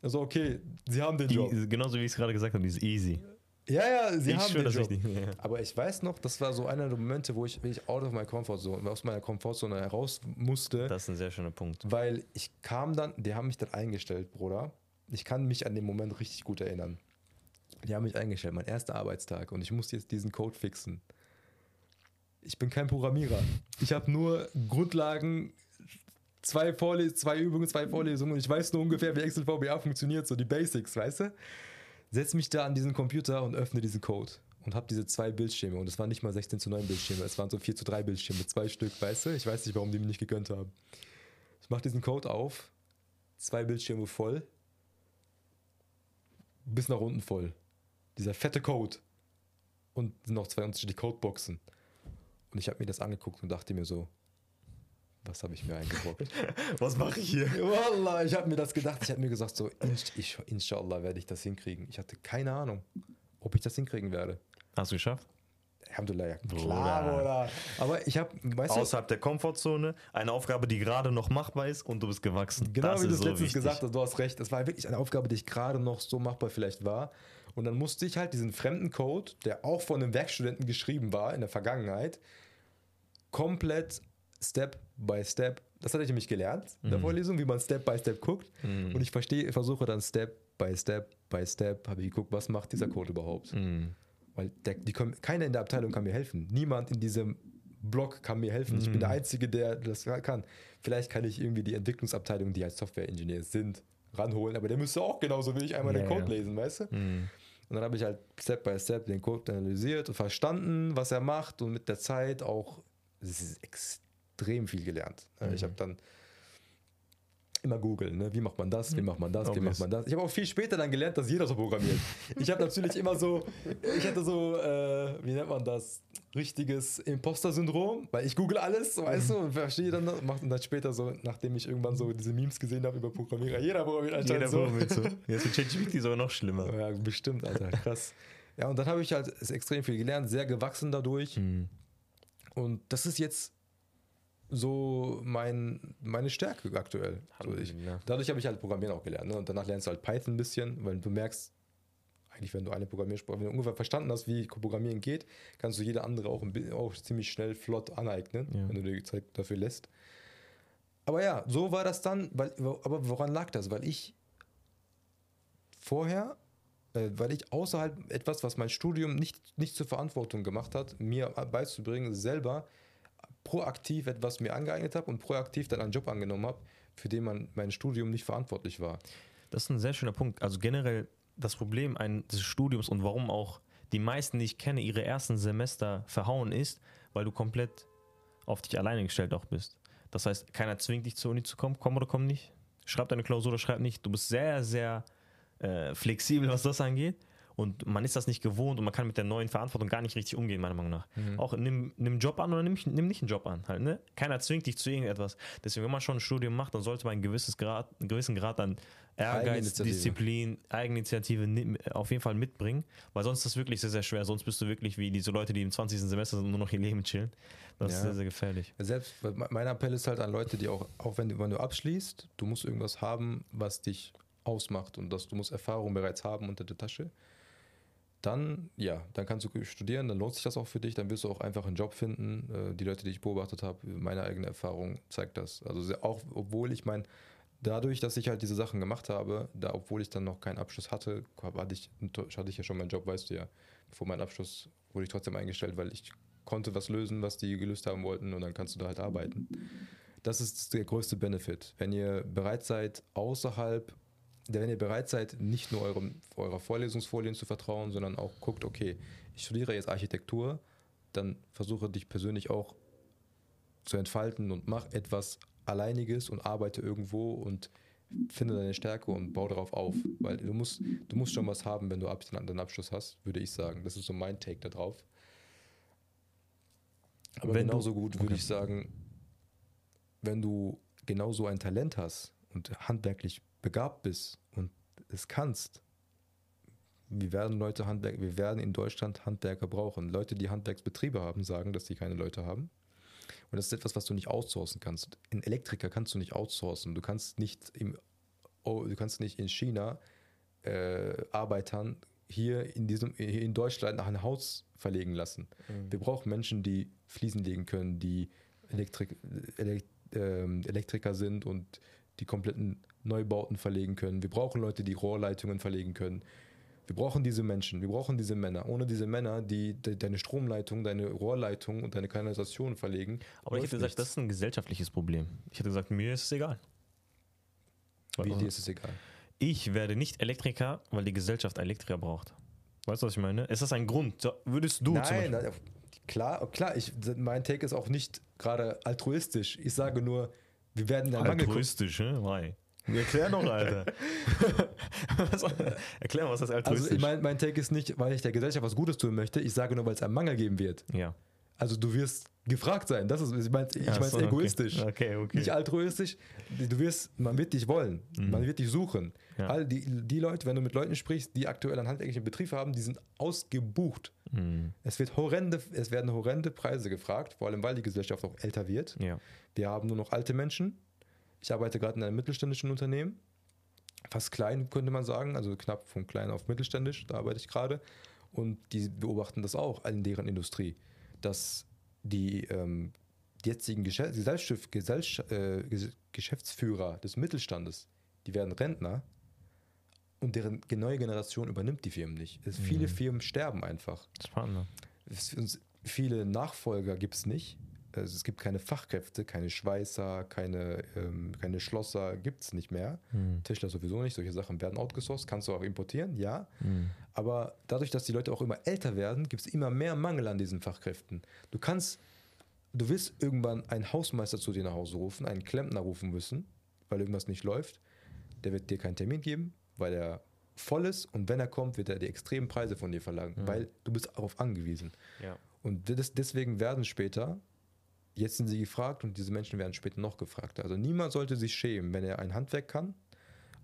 Also, okay, sie haben den Job. Die, genauso wie ich es gerade gesagt habe, dieses easy. Ja, ja, sie ich haben schwöre, den das Job. richtig. Ja. Aber ich weiß noch, das war so einer der Momente, wo ich wirklich out of my comfort zone, aus meiner Komfortzone heraus musste, Das ist ein sehr schöner Punkt. weil ich kam dann, die haben mich dann eingestellt, Bruder. Ich kann mich an den Moment richtig gut erinnern. Die haben mich eingestellt, mein erster Arbeitstag und ich musste jetzt diesen Code fixen. Ich bin kein Programmierer. Ich habe nur Grundlagen, zwei, Vorles zwei Übungen, zwei Vorlesungen und ich weiß nur ungefähr, wie Excel VBA funktioniert, so die Basics, weißt du? Setz mich da an diesen Computer und öffne diesen Code und habe diese zwei Bildschirme und es waren nicht mal 16 zu 9 Bildschirme, es waren so 4 zu 3 Bildschirme, zwei Stück, weißt du? Ich weiß nicht, warum die mir nicht gegönnt haben. Ich mache diesen Code auf, zwei Bildschirme voll, bis nach unten voll. Dieser fette Code. Und sind noch zwei unterschiedliche Codeboxen. Und ich habe mir das angeguckt und dachte mir so, was habe ich mir eingebrockt? Was mache ich hier? Wallah, ich habe mir das gedacht. Ich habe mir gesagt, so, ich, inshallah werde ich das hinkriegen. Ich hatte keine Ahnung, ob ich das hinkriegen werde. Hast du geschafft? Alhamdulillah, ja klar, oder? Aber ich habe, weißt du, Außerhalb der Komfortzone, eine Aufgabe, die gerade noch machbar ist und du bist gewachsen. Genau das wie du ist es so letztens wichtig. gesagt hast, du hast recht. Es war wirklich eine Aufgabe, die ich gerade noch so machbar vielleicht war. Und dann musste ich halt diesen fremden Code, der auch von einem Werkstudenten geschrieben war in der Vergangenheit, komplett Step by Step. Das hatte ich nämlich gelernt in der Mhm. Vorlesung, wie man Step by Step guckt. Mhm. Und ich verstehe, versuche dann Step by Step by Step, habe ich geguckt, was macht dieser Code überhaupt? Mhm. Weil der, die können, keiner in der Abteilung kann mir helfen. Niemand in diesem Blog kann mir helfen. Ich bin Mhm. der Einzige, der das kann. Vielleicht kann ich irgendwie die Entwicklungsabteilung, die als Software-Ingenieur sind, ranholen, aber der müsste auch genauso wie ich einmal Ja, den Code ja. lesen, weißt du? Mhm. Und dann habe ich halt Step by Step den Code analysiert und verstanden, was er macht und mit der Zeit auch es ist extrem viel gelernt. Äh, Ich Mhm. habe dann immer googeln, ne? wie macht man das, wie macht man das, wie macht man das. Ich habe auch viel später dann gelernt, dass jeder so programmiert. Ich habe natürlich immer so, ich hatte so, äh, wie nennt man das, richtiges Imposter-Syndrom, weil ich google alles, weißt du, und verstehe dann, macht dann später so, nachdem ich irgendwann so diese Memes gesehen habe über Programmierer, jeder programmiert anscheinend Jeder so. programmiert so. Jetzt mit ChatGPT sogar noch schlimmer. Ja, bestimmt, Alter, krass. Ja, und dann habe ich halt extrem viel gelernt, sehr gewachsen dadurch. Mhm. Und das ist jetzt so mein, meine Stärke aktuell. So ich, dadurch habe ich halt Programmieren auch gelernt. Ne? Und danach lernst du halt Python ein bisschen, weil du merkst, eigentlich, wenn du eine Programmiersprache, wenn du ungefähr verstanden hast, wie Programmieren geht, kannst du jede andere auch, auch ziemlich schnell flott aneignen, Ja. wenn du dir die Zeit dafür lässt. Aber ja, so war das dann, weil, aber woran lag das? Weil ich vorher, äh, weil ich außerhalb etwas, was mein Studium nicht, nicht zur Verantwortung gemacht hat, mir beizubringen, selber proaktiv etwas mir angeeignet habe und proaktiv dann einen Job angenommen habe, für den man mein Studium nicht verantwortlich war. Das ist ein sehr schöner Punkt. Also generell das Problem eines Studiums und warum auch die meisten, die ich kenne, ihre ersten Semester verhauen ist, weil du komplett auf dich alleine gestellt auch bist. Das heißt, keiner zwingt dich zur Uni zu kommen, komm oder komm nicht. Schreib deine Klausur oder schreib nicht. Du bist sehr, sehr äh, flexibel, was das angeht. Und man ist das nicht gewohnt und man kann mit der neuen Verantwortung gar nicht richtig umgehen, meiner Meinung nach. Auch nimm, nimm einen Job an oder nimm, nimm nicht einen Job an. Halt, ne? Keiner zwingt dich zu irgendetwas. Deswegen, wenn man schon ein Studium macht, dann sollte man ein gewisses Grad, einen gewissen Grad an Ehrgeiz, Eigeninitiative. Disziplin, Eigeninitiative ni- auf jeden Fall mitbringen, weil sonst ist das wirklich sehr, sehr schwer. Sonst bist du wirklich wie diese Leute, die im 20. Semester sind und nur noch ihr Leben chillen. Das ist Ja. sehr, sehr gefährlich. Selbst mein Appell ist halt an Leute, die auch, auch wenn du, wenn du abschließt, du musst irgendwas haben, was dich ausmacht und dass du musst Erfahrung bereits haben unter der Tasche. Dann, ja, dann kannst du studieren, dann lohnt sich das auch für dich, dann wirst du auch einfach einen Job finden. Äh, Die Leute, die ich beobachtet habe, meine eigene Erfahrung zeigt das. Also auch, obwohl ich mein, dadurch, dass ich halt diese Sachen gemacht habe, da, obwohl ich dann noch keinen Abschluss hatte, hatte ich, hatte ich ja schon meinen Job, weißt du ja. Vor meinem Abschluss wurde ich trotzdem eingestellt, weil ich konnte was lösen, was die gelöst haben wollten und dann kannst du da halt arbeiten. Das ist der größte Benefit. Wenn ihr bereit seid, außerhalb, wenn ihr bereit seid, nicht nur eurem, eurer Vorlesungsfolien zu vertrauen, sondern auch guckt, okay, ich studiere jetzt Architektur, dann versuche dich persönlich auch zu entfalten und mach etwas Alleiniges und arbeite irgendwo und finde deine Stärke und baue darauf auf. Weil du musst, du musst schon was haben, wenn du deinen Abschluss hast, würde ich sagen. Das ist so mein Take da drauf. Aber Wenn du- genauso gut würde Okay. ich sagen, wenn du genauso ein Talent hast und handwerklich begabt bist und es kannst, wir werden Leute Handwerk, wir werden in Deutschland Handwerker brauchen. Leute, die Handwerksbetriebe haben, sagen, dass sie keine Leute haben. Und das ist etwas, was du nicht outsourcen kannst. In Elektriker kannst du nicht outsourcen. Du kannst nicht im, oh, du kannst nicht in China äh, Arbeitern hier in diesem hier in Deutschland nach ein Haus verlegen lassen. Wir brauchen Menschen, die Fliesen legen können, die Elektrik, Elek, ähm, Elektriker sind und die kompletten Neubauten verlegen können. Wir brauchen Leute, die Rohrleitungen verlegen können. Wir brauchen diese Menschen, wir brauchen diese Männer. Ohne diese Männer, die de deine Stromleitung, deine Rohrleitung und deine Kanalisation verlegen. Aber ich hätte gesagt, nichts. das ist ein gesellschaftliches Problem. Ich hätte gesagt, mir ist es egal. Wie, dir ist es egal. Ich werde nicht Elektriker, weil die Gesellschaft Elektriker braucht. Weißt du, was ich meine? Ist das ein Grund? Würdest du Nein, nein, klar, klar, ich, mein Take ist auch nicht gerade altruistisch. Ich sage nur, wir werden kommen. altruistisch, ne? Erklär doch, Alter. was, erklär was das Also altruistisch ich mein, mein Take ist nicht, weil ich der Gesellschaft was Gutes tun möchte. Ich sage nur, weil es einen Mangel geben wird. Ja. Also du wirst gefragt sein. Das ist, ich meine ich mein's so, okay. egoistisch. Okay, okay. Nicht altruistisch. Du wirst, man wird dich wollen. Man wird dich suchen. Mhm. Ja. All die, die Leute, wenn du mit Leuten sprichst, die aktuell einen handwerklichen Betrieb haben, die sind ausgebucht. Mhm. Es, wird horrende, es werden horrende Preise gefragt, vor allem weil die Gesellschaft auch älter wird. Ja. Wir haben nur noch alte Menschen. Ich arbeite gerade in einem mittelständischen Unternehmen. Fast klein, könnte man sagen. Also knapp von klein auf mittelständisch. Da arbeite ich gerade. Und die beobachten das auch in deren Industrie. Dass die, ähm, jetzigen Gesellschaft, Gesellsch äh, Ges- Geschäftsführer des Mittelstandes, die werden Rentner. Und deren neue Generation übernimmt die Firmen nicht. Es, Viele Firmen sterben einfach. Spannend. Es, viele Nachfolger gibt es nicht. Also es gibt keine Fachkräfte, keine Schweißer, keine, ähm, keine Schlosser, gibt es nicht mehr. Hm. Tischler sowieso nicht. Solche Sachen werden outgesourced, kannst du auch importieren, ja. Aber dadurch, dass die Leute auch immer älter werden, gibt es immer mehr Mangel an diesen Fachkräften. Du kannst, du wirst irgendwann einen Hausmeister zu dir nach Hause rufen, einen Klempner rufen müssen, weil irgendwas nicht läuft. Der wird dir keinen Termin geben, weil er voll ist und wenn er kommt, wird er die extremen Preise von dir verlangen, weil du bist darauf angewiesen. Ja. Und das, deswegen werden später, jetzt sind sie gefragt und diese Menschen werden später noch gefragt. Also niemand sollte sich schämen, wenn er ein Handwerk kann,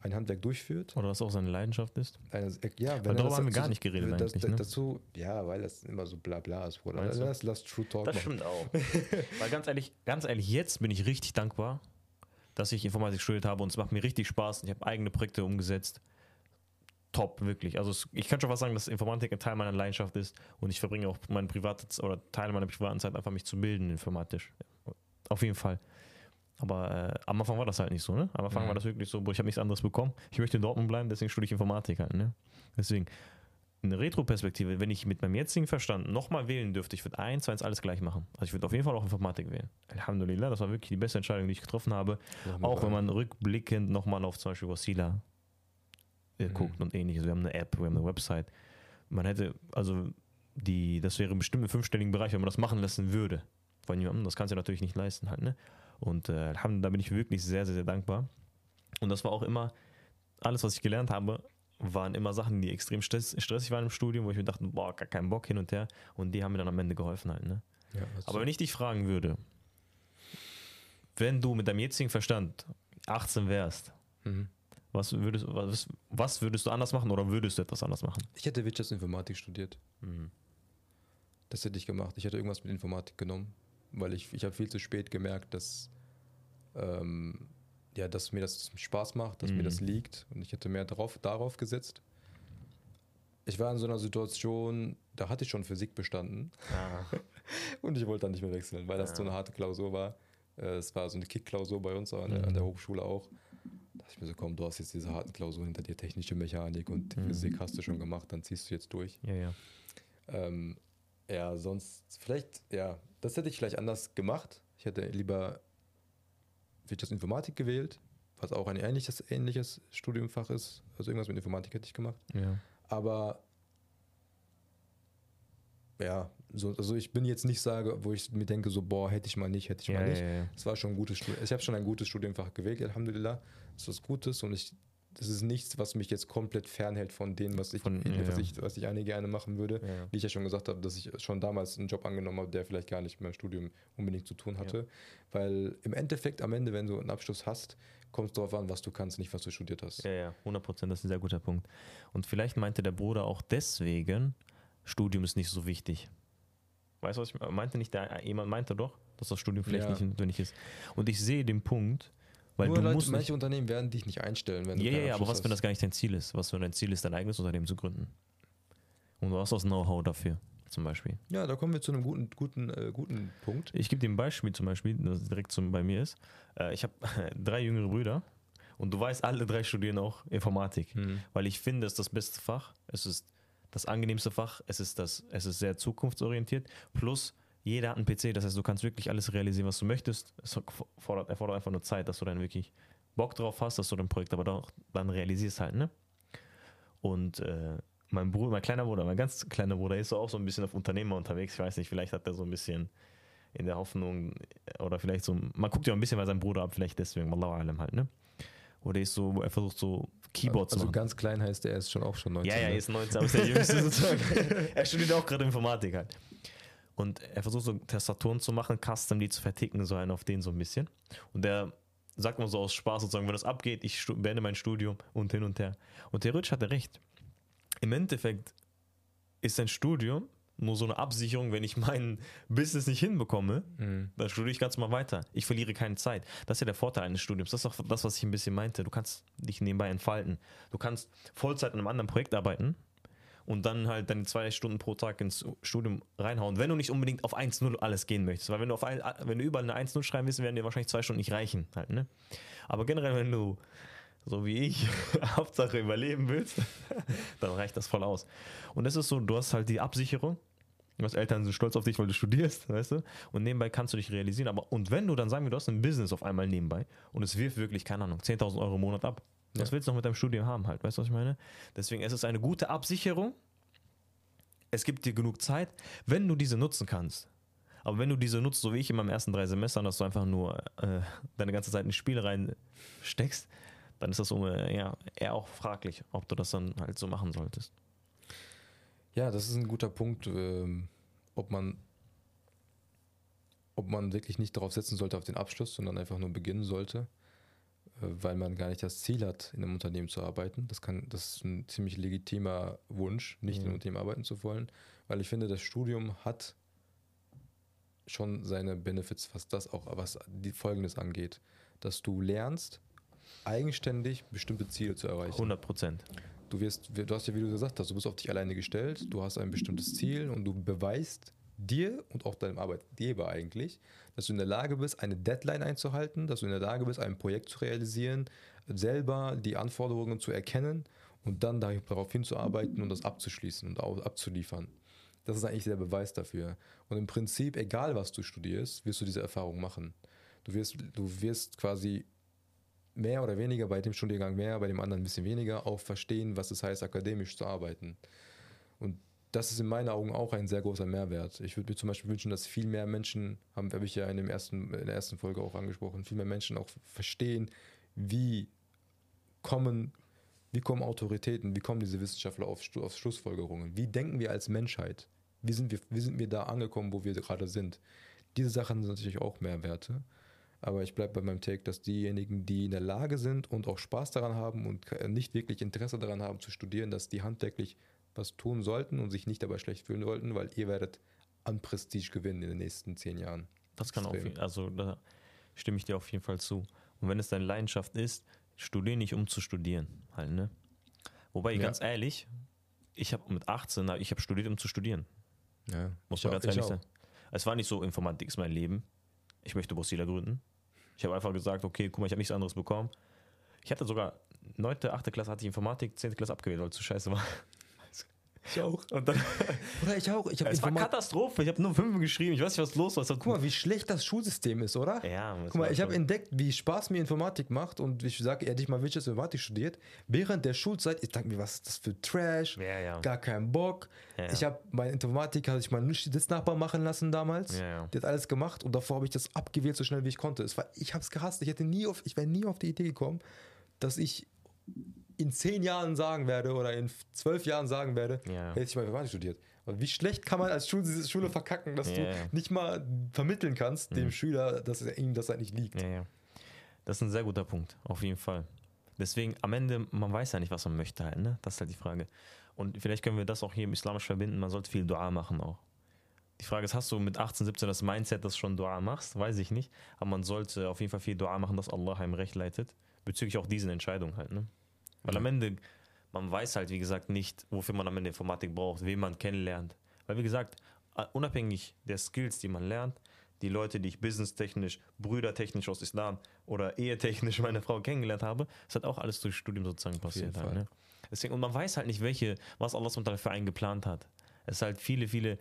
ein Handwerk durchführt. Oder was auch seine Leidenschaft ist. Eine, ja, wenn Weil er darüber das haben wir gar nicht geredet das, eigentlich, das, ne? Dazu, ja, weil das immer so bla bla ist, Bruder. Du? Lass, lass True Talk Das machen. stimmt auch. Weil ganz ehrlich, ganz ehrlich, jetzt bin ich richtig dankbar, dass ich Informatik studiert habe und es macht mir richtig Spaß. und Ich habe eigene Projekte umgesetzt. Top, wirklich. Also ich kann schon fast sagen, dass Informatik ein Teil meiner Leidenschaft ist und ich verbringe auch meine private oder Teile meiner privaten Zeit einfach mich zu bilden informatisch. Auf jeden Fall. Aber äh, am Anfang war das halt nicht so, ne? Am Anfang Mhm. war das wirklich so, boah, ich habe nichts anderes bekommen. Ich möchte in Dortmund bleiben, deswegen studiere ich Informatik halt, ne? Deswegen, eine Retro-Perspektive, wenn ich mit meinem jetzigen Verstand nochmal wählen dürfte, ich würde eins, eins alles gleich machen. Also ich würde auf jeden Fall auch Informatik wählen. Alhamdulillah, das war wirklich die beste Entscheidung, die ich getroffen habe. Auch wenn man rückblickend nochmal auf zum Beispiel Wasila äh, Mhm. guckt und ähnliches. Wir haben eine App, wir haben eine Website. Man hätte, also die, das wäre bestimmt im fünfstelligen Bereich, wenn man das machen lassen würde. Von jemandem, das kannst du natürlich nicht leisten halt, ne? Und äh, da bin ich wirklich sehr, sehr, sehr dankbar. Und das war auch immer, alles, was ich gelernt habe, waren immer Sachen, die extrem stress, stressig waren im Studium, wo ich mir dachte, boah, gar keinen Bock hin und her. Und die haben mir dann am Ende geholfen halt, ne? Ja, Aber wenn ich dich fragen würde, wenn du mit deinem jetzigen Verstand 18 wärst, Mhm. Was würdest, was, was würdest du anders machen oder würdest du etwas anders machen? Ich hätte Wirtschaftsinformatik studiert. Das hätte ich gemacht. Ich hätte irgendwas mit Informatik genommen, weil ich, ich habe viel zu spät gemerkt, dass, ähm, ja, dass mir das Spaß macht, dass Mhm. mir das liegt und ich hätte mehr darauf, darauf gesetzt. Ich war in so einer Situation, da hatte ich schon Physik bestanden und ich wollte dann nicht mehr wechseln, weil das Ja. so eine harte Klausur war. Äh, Es war so eine Kick-Klausur bei uns an der, an Mhm. der Hochschule auch. Da dachte ich mir so, komm, du hast jetzt diese harten Klausuren hinter dir, technische Mechanik und Mhm. Physik hast du schon gemacht, dann ziehst du jetzt durch. Ja, ja. Ähm, ja, sonst, vielleicht, ja, das hätte ich vielleicht anders gemacht. Ich hätte lieber Wirtschaftsinformatik gewählt, was auch ein ähnliches, ähnliches Studiumfach ist. Also irgendwas mit Informatik hätte ich gemacht. ja. Aber ja, so, also ich bin jetzt nicht sage, wo ich mir denke, so, boah, hätte ich mal nicht, hätte ich Ja, mal ja, nicht. ja. Es war schon ein gutes Studium. Ich habe schon ein gutes Studienfach gewählt, Alhamdulillah. Das ist was Gutes und ich, das ist nichts, was mich jetzt komplett fernhält von dem, was ich, Von- was ja. ich, was ich eigentlich gerne machen würde. Ja, ja. Wie ich ja schon gesagt habe, dass ich schon damals einen Job angenommen habe, der vielleicht gar nicht mit meinem Studium unbedingt zu tun hatte. Weil im Endeffekt, am Ende, wenn du einen Abschluss hast, kommt es darauf an, was du kannst, nicht was du studiert hast. Ja, ja, 100 Prozent, das ist ein sehr guter Punkt. Und vielleicht meinte der Bruder auch deswegen, Studium ist nicht so wichtig. Weißt du, was ich me- meinte? Nicht der, jemand meinte doch, dass das Studium vielleicht Ja. nicht notwendig ist. Und ich sehe den Punkt, weil Nur du Leute, musst manche Unternehmen werden dich nicht einstellen, wenn du Ja, ja, ja, aber Abschluss was, wenn das gar nicht dein Ziel ist? Was, wenn dein Ziel ist, dein eigenes Unternehmen zu gründen? Und du hast das Know-how dafür, zum Beispiel. Ja, da kommen wir zu einem guten, guten, äh, guten Punkt. Ich gebe dir ein Beispiel zum Beispiel, das direkt zum, bei mir ist. Äh, ich habe drei jüngere Brüder und du weißt, alle drei studieren auch Informatik. Mhm. Weil ich finde, es ist das beste Fach. Es ist das angenehmste Fach. Es ist, das, es ist sehr zukunftsorientiert. Plus, jeder hat einen PC. Das heißt, du kannst wirklich alles realisieren, was du möchtest. Es fordert, erfordert einfach nur Zeit, dass du dann wirklich Bock drauf hast, dass du dein Projekt aber doch dann realisierst halt, ne? Und äh, mein Bruder, mein kleiner Bruder, mein ganz kleiner Bruder ist auch so ein bisschen auf Unternehmer unterwegs. Ich weiß nicht, vielleicht hat er so ein bisschen in der Hoffnung oder vielleicht so, man guckt ja ein bisschen bei seinem Bruder ab, vielleicht deswegen, Wallahu alam halt, ne? Oder ist so, er versucht so Keyboard zu Also machen. ganz klein heißt er ist schon auch schon 19. Ja, ja, ne? er ist 19, aber ist der Jüngste sozusagen. er studiert auch gerade Informatik halt. Und er versucht so Tastaturen zu machen, Custom, die zu verticken, so einen auf den so ein bisschen. Und der sagt mal so aus Spaß sozusagen, wenn das abgeht, ich beende mein Studium und hin und her. Und theoretisch hat er recht. Im Endeffekt ist sein Studium nur so eine Absicherung, wenn ich mein Business nicht hinbekomme, Mhm. dann studiere ich ganz mal weiter. Ich verliere keine Zeit. Das ist ja der Vorteil eines Studiums. Das ist auch das, was ich ein bisschen meinte. Du kannst dich nebenbei entfalten. Du kannst Vollzeit an einem anderen Projekt arbeiten und dann halt deine zwei Stunden pro Tag ins Studium reinhauen, wenn du nicht unbedingt auf 1-0 alles gehen möchtest. Weil wenn du, auf ein, wenn du überall eine 1-0 schreiben willst, werden dir wahrscheinlich zwei Stunden nicht reichen. Halt, ne? Aber generell, wenn du so wie ich, Hauptsache überleben willst, dann reicht das voll aus. Und es ist so, du hast halt die Absicherung. Du hast Eltern sind stolz auf dich, weil du studierst, weißt du? Und nebenbei kannst du dich realisieren. Aber und wenn du dann sagen wir, du hast ein Business auf einmal nebenbei und es wirft wirklich, keine Ahnung, 10.000 Euro im Monat ab. Was Ja. willst du noch mit deinem Studium haben halt? Weißt du, was ich meine? Deswegen es ist es eine gute Absicherung. Es gibt dir genug Zeit, wenn du diese nutzen kannst. Aber wenn du diese nutzt, so wie ich in meinen ersten drei Semestern, dass du einfach nur äh, deine ganze Zeit in Spiel reinsteckst, dann ist das so, äh, ja, eher auch fraglich, ob du das dann halt so machen solltest. Ja, das ist ein guter Punkt, ähm, ob man ob man wirklich nicht darauf setzen sollte auf den Abschluss, sondern einfach nur beginnen sollte. äh, weil man gar nicht das Ziel hat, in einem Unternehmen zu arbeiten. Das, kann, das ist ein ziemlich legitimer Wunsch, nicht in einem Unternehmen arbeiten zu wollen, weil ich finde, das Studium hat schon seine Benefits, was das auch, was die Folgendes angeht, dass du lernst, eigenständig bestimmte Ziele zu erreichen. 100 Prozent. Du wirst, du hast ja, wie du gesagt hast, du bist auf dich alleine gestellt, du hast ein bestimmtes Ziel und du beweist dir und auch deinem Arbeitgeber eigentlich, dass du in der Lage bist, eine Deadline einzuhalten, dass du in der Lage bist, ein Projekt zu realisieren, selber die Anforderungen zu erkennen und dann darauf hinzuarbeiten und das abzuschließen und abzuliefern. Das ist eigentlich der Beweis dafür. Und im Prinzip, egal was du studierst, wirst du diese Erfahrung machen. Du wirst, du wirst quasi mehr oder weniger bei dem Studiengang mehr, bei dem anderen ein bisschen weniger auch verstehen, was es heißt, akademisch zu arbeiten. Und das ist in meinen Augen auch ein sehr großer Mehrwert. Ich würde mir zum Beispiel wünschen, dass viel mehr Menschen, haben habe ich ja in, dem ersten, in der ersten Folge auch angesprochen, viel mehr Menschen auch verstehen, wie kommen, wie kommen Autoritäten, wie kommen diese Wissenschaftler auf, auf Schlussfolgerungen, wie denken wir als Menschheit, wie sind wir, wie sind wir da angekommen, wo wir gerade sind. Diese Sachen sind natürlich auch Mehrwerte. Aber ich bleibe bei meinem Take, dass diejenigen, die in der Lage sind und auch Spaß daran haben und nicht wirklich Interesse daran haben zu studieren, dass die handwerklich was tun sollten und sich nicht dabei schlecht fühlen wollten, weil ihr werdet an Prestige gewinnen in den nächsten zehn Jahren. Das kann Extrem. auch, also da stimme ich dir auf jeden Fall zu. Und wenn es deine Leidenschaft ist, studiere nicht, um zu studieren, halt, ne? Wobei, ja. ganz ehrlich, ich habe mit 18, ich habe studiert, um zu studieren. Ja, Muss man ganz ehrlich sein. Es war nicht so, Informatik ist mein Leben. Ich möchte Bossila gründen. Ich habe einfach gesagt, okay, guck mal, ich habe nichts anderes bekommen. Ich hatte sogar 9., 8. Klasse hatte ich Informatik, 10. Klasse abgewählt, weil es zu scheiße war. Ich auch. Und dann, oder ich auch. Ich es war Katastrophe. Ich habe nur fünf geschrieben. Ich weiß nicht, was los war. Guck mal, wie schlecht das Schulsystem ist, oder? Ja. Guck mal, ich habe entdeckt, wie Spaß mir Informatik macht und ich sage, hätte ich mal welches Informatik studiert, während der Schulzeit, ich dachte mir, was ist das für Trash? Ja, ja. Gar keinen Bock. Ja, ich habe meine Informatik, hatte ich meinen Nachbar machen lassen damals. Ja, Der hat alles gemacht und davor habe ich das abgewählt, so schnell wie ich konnte. Es war, ich habe es gehasst. Ich hätte nie auf, ich wäre nie auf die Idee gekommen, dass ich in zehn Jahren sagen werde oder in zwölf Jahren sagen werde, ja. hätte ich mal Informatik studiert. Aber wie schlecht kann man als Schule, Schule verkacken, dass ja, du nicht mal vermitteln kannst mhm. dem Schüler, dass ihm das halt nicht liegt. Das ist ein sehr guter Punkt, auf jeden Fall. Deswegen, am Ende, man weiß ja nicht, was man möchte halt, ne? Das ist halt die Frage. Und vielleicht können wir das auch hier im Islamisch verbinden, man sollte viel Dua machen auch. Die Frage ist, hast du mit 18, 17 das Mindset, dass du schon Dua machst? Weiß ich nicht. Aber man sollte auf jeden Fall viel Dua machen, dass Allah einem recht leitet. Bezüglich auch diesen Entscheidungen halt, ne? Weil am Ende, man weiß halt, wie gesagt, nicht, wofür man am Ende Informatik braucht, wen man kennenlernt. Weil, wie gesagt, unabhängig der Skills, die man lernt, die Leute, die ich businesstechnisch, brüdertechnisch aus Islam oder ehetechnisch meine Frau kennengelernt habe, das hat auch alles durch Studium sozusagen passiert. Halt, ne? Deswegen, und man weiß halt nicht, welche, was Allah für einen geplant hat. Es ist halt viele, viele,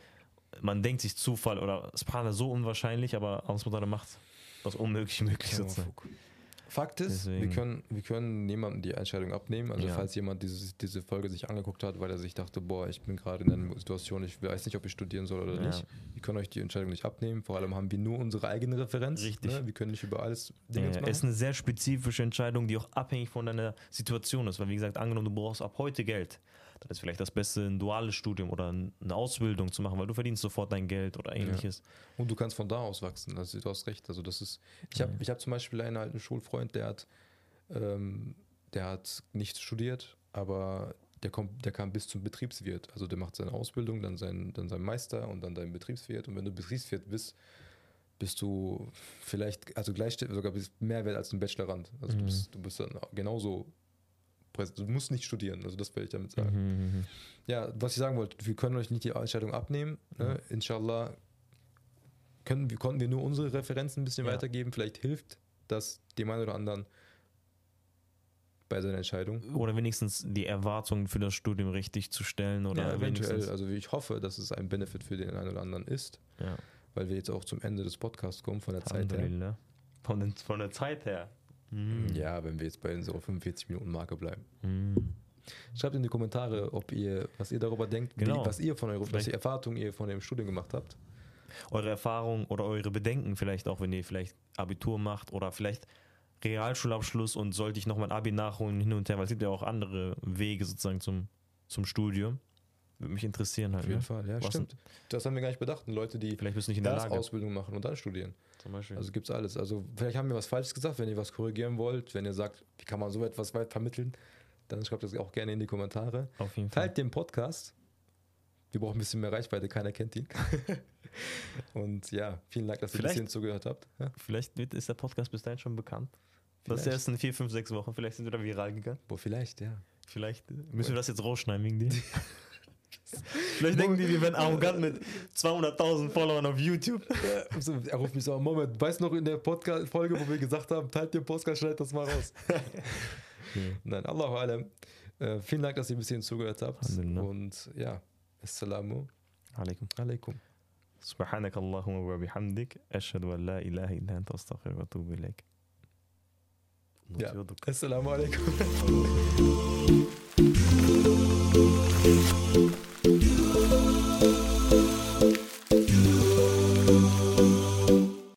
man denkt sich Zufall oder Subhanallah so unwahrscheinlich, aber Allah macht das Unmögliche möglich sozusagen. Fakt ist, wir können, wir können niemandem die Entscheidung abnehmen. Also ja. falls jemand diese, diese Folge sich angeguckt hat, weil er sich dachte, boah, ich bin gerade in einer Situation, ich weiß nicht, ob ich studieren soll oder ja. nicht. Wir können euch die Entscheidung nicht abnehmen. Vor allem haben wir nur unsere eigene Referenz. Richtig. Ne? Wir können nicht über alles Dinge ja, machen. Es ist eine sehr spezifische Entscheidung, die auch abhängig von deiner Situation ist. Weil wie gesagt, angenommen, du brauchst ab heute Geld dann ist vielleicht das Beste, ein duales Studium oder eine Ausbildung zu machen, weil du verdienst sofort dein Geld oder ähnliches. Ja. Und du kannst von da aus wachsen. Also du hast recht. Also das ist. Ich habe ich hab zum Beispiel einen alten Schulfreund, der hat, ähm, der hat nicht studiert, aber der kommt, der kam bis zum Betriebswirt. Also der macht seine Ausbildung, dann sein, dann sein Meister und dann dein Betriebswirt. Und wenn du Betriebswirt bist, bist du vielleicht, also gleich sogar bist mehr wert als ein Bachelorand. Also mhm. du, bist, du bist dann genauso Du musst nicht studieren, also das will ich damit sagen. Mhm, mhm, mhm, ja, was ich sagen wollte, wir können euch nicht die Entscheidung abnehmen. Ne? Mhm. Inshallah können, wir, konnten wir nur unsere Referenzen ein bisschen ja. weitergeben. Vielleicht hilft das dem einen oder anderen bei seiner Entscheidung. Oder wenigstens die Erwartungen für das Studium richtig zu stellen. Oder ja, eventuell. Also ich hoffe, dass es ein Benefit für den einen oder anderen ist. Ja. Weil wir jetzt auch zum Ende des Podcasts kommen, von der Zeit her. Von, den, von der Zeit her. Mhm. Ja, wenn wir jetzt bei unserer 45 Minuten Marke bleiben. Mhm. Schreibt in die Kommentare, ob ihr, was ihr darüber denkt, genau. wie, was ihr von eure, welche Erfahrungen ihr von dem Studium gemacht habt. Eure Erfahrungen oder eure Bedenken vielleicht auch, wenn ihr vielleicht Abitur macht oder vielleicht Realschulabschluss und sollte ich noch mein Abi nachholen hin und her, weil es gibt ja auch andere Wege sozusagen zum, zum Studium. Würde mich interessieren halt. Auf jeden Ne? Fall, ja, Was- stimmt. Das haben wir gar nicht bedacht. Leute, die Vielleicht bist nicht in der Lage. Ausbildung machen und dann studieren. Zum Beispiel. Also gibt's alles. Also vielleicht haben wir was Falsches gesagt, wenn ihr was korrigieren wollt, wenn ihr sagt, wie kann man so etwas weit vermitteln, dann schreibt das auch gerne in die Kommentare. Auf jeden Fall. Teilt den Podcast. Wir brauchen ein bisschen mehr Reichweite, keiner kennt ihn. und ja, vielen Dank, dass ihr ein Vielleicht- bisschen zugehört habt. Ja? Vielleicht ist der Podcast bis dahin schon bekannt. Das ist Vielleicht. erst in vier, fünf, sechs Wochen. Vielleicht sind wir da viral gegangen. Boah, vielleicht, ja. Vielleicht müssen wir das jetzt rausschneiden wegen dir. Vielleicht denken die, wir werden arrogant mit 200.000 Followern auf YouTube. Ja, so, er ruft mich so, Moment, weißt du noch in der Podcast-Folge, wo wir gesagt haben, teilt den Podcast, schneidet das mal raus. Nein, Allahu Alam. Äh, vielen Dank, dass ihr ein bisschen zugehört habt. Alhamdulillah. Und ja, Assalamu Alaikum. alaikum. سبحانك اللهم وبحمدك أشهد أن لا إله إلا أنت أستغفرك وأتوب إليك Ja. نطيرك. Assalamu alaikum.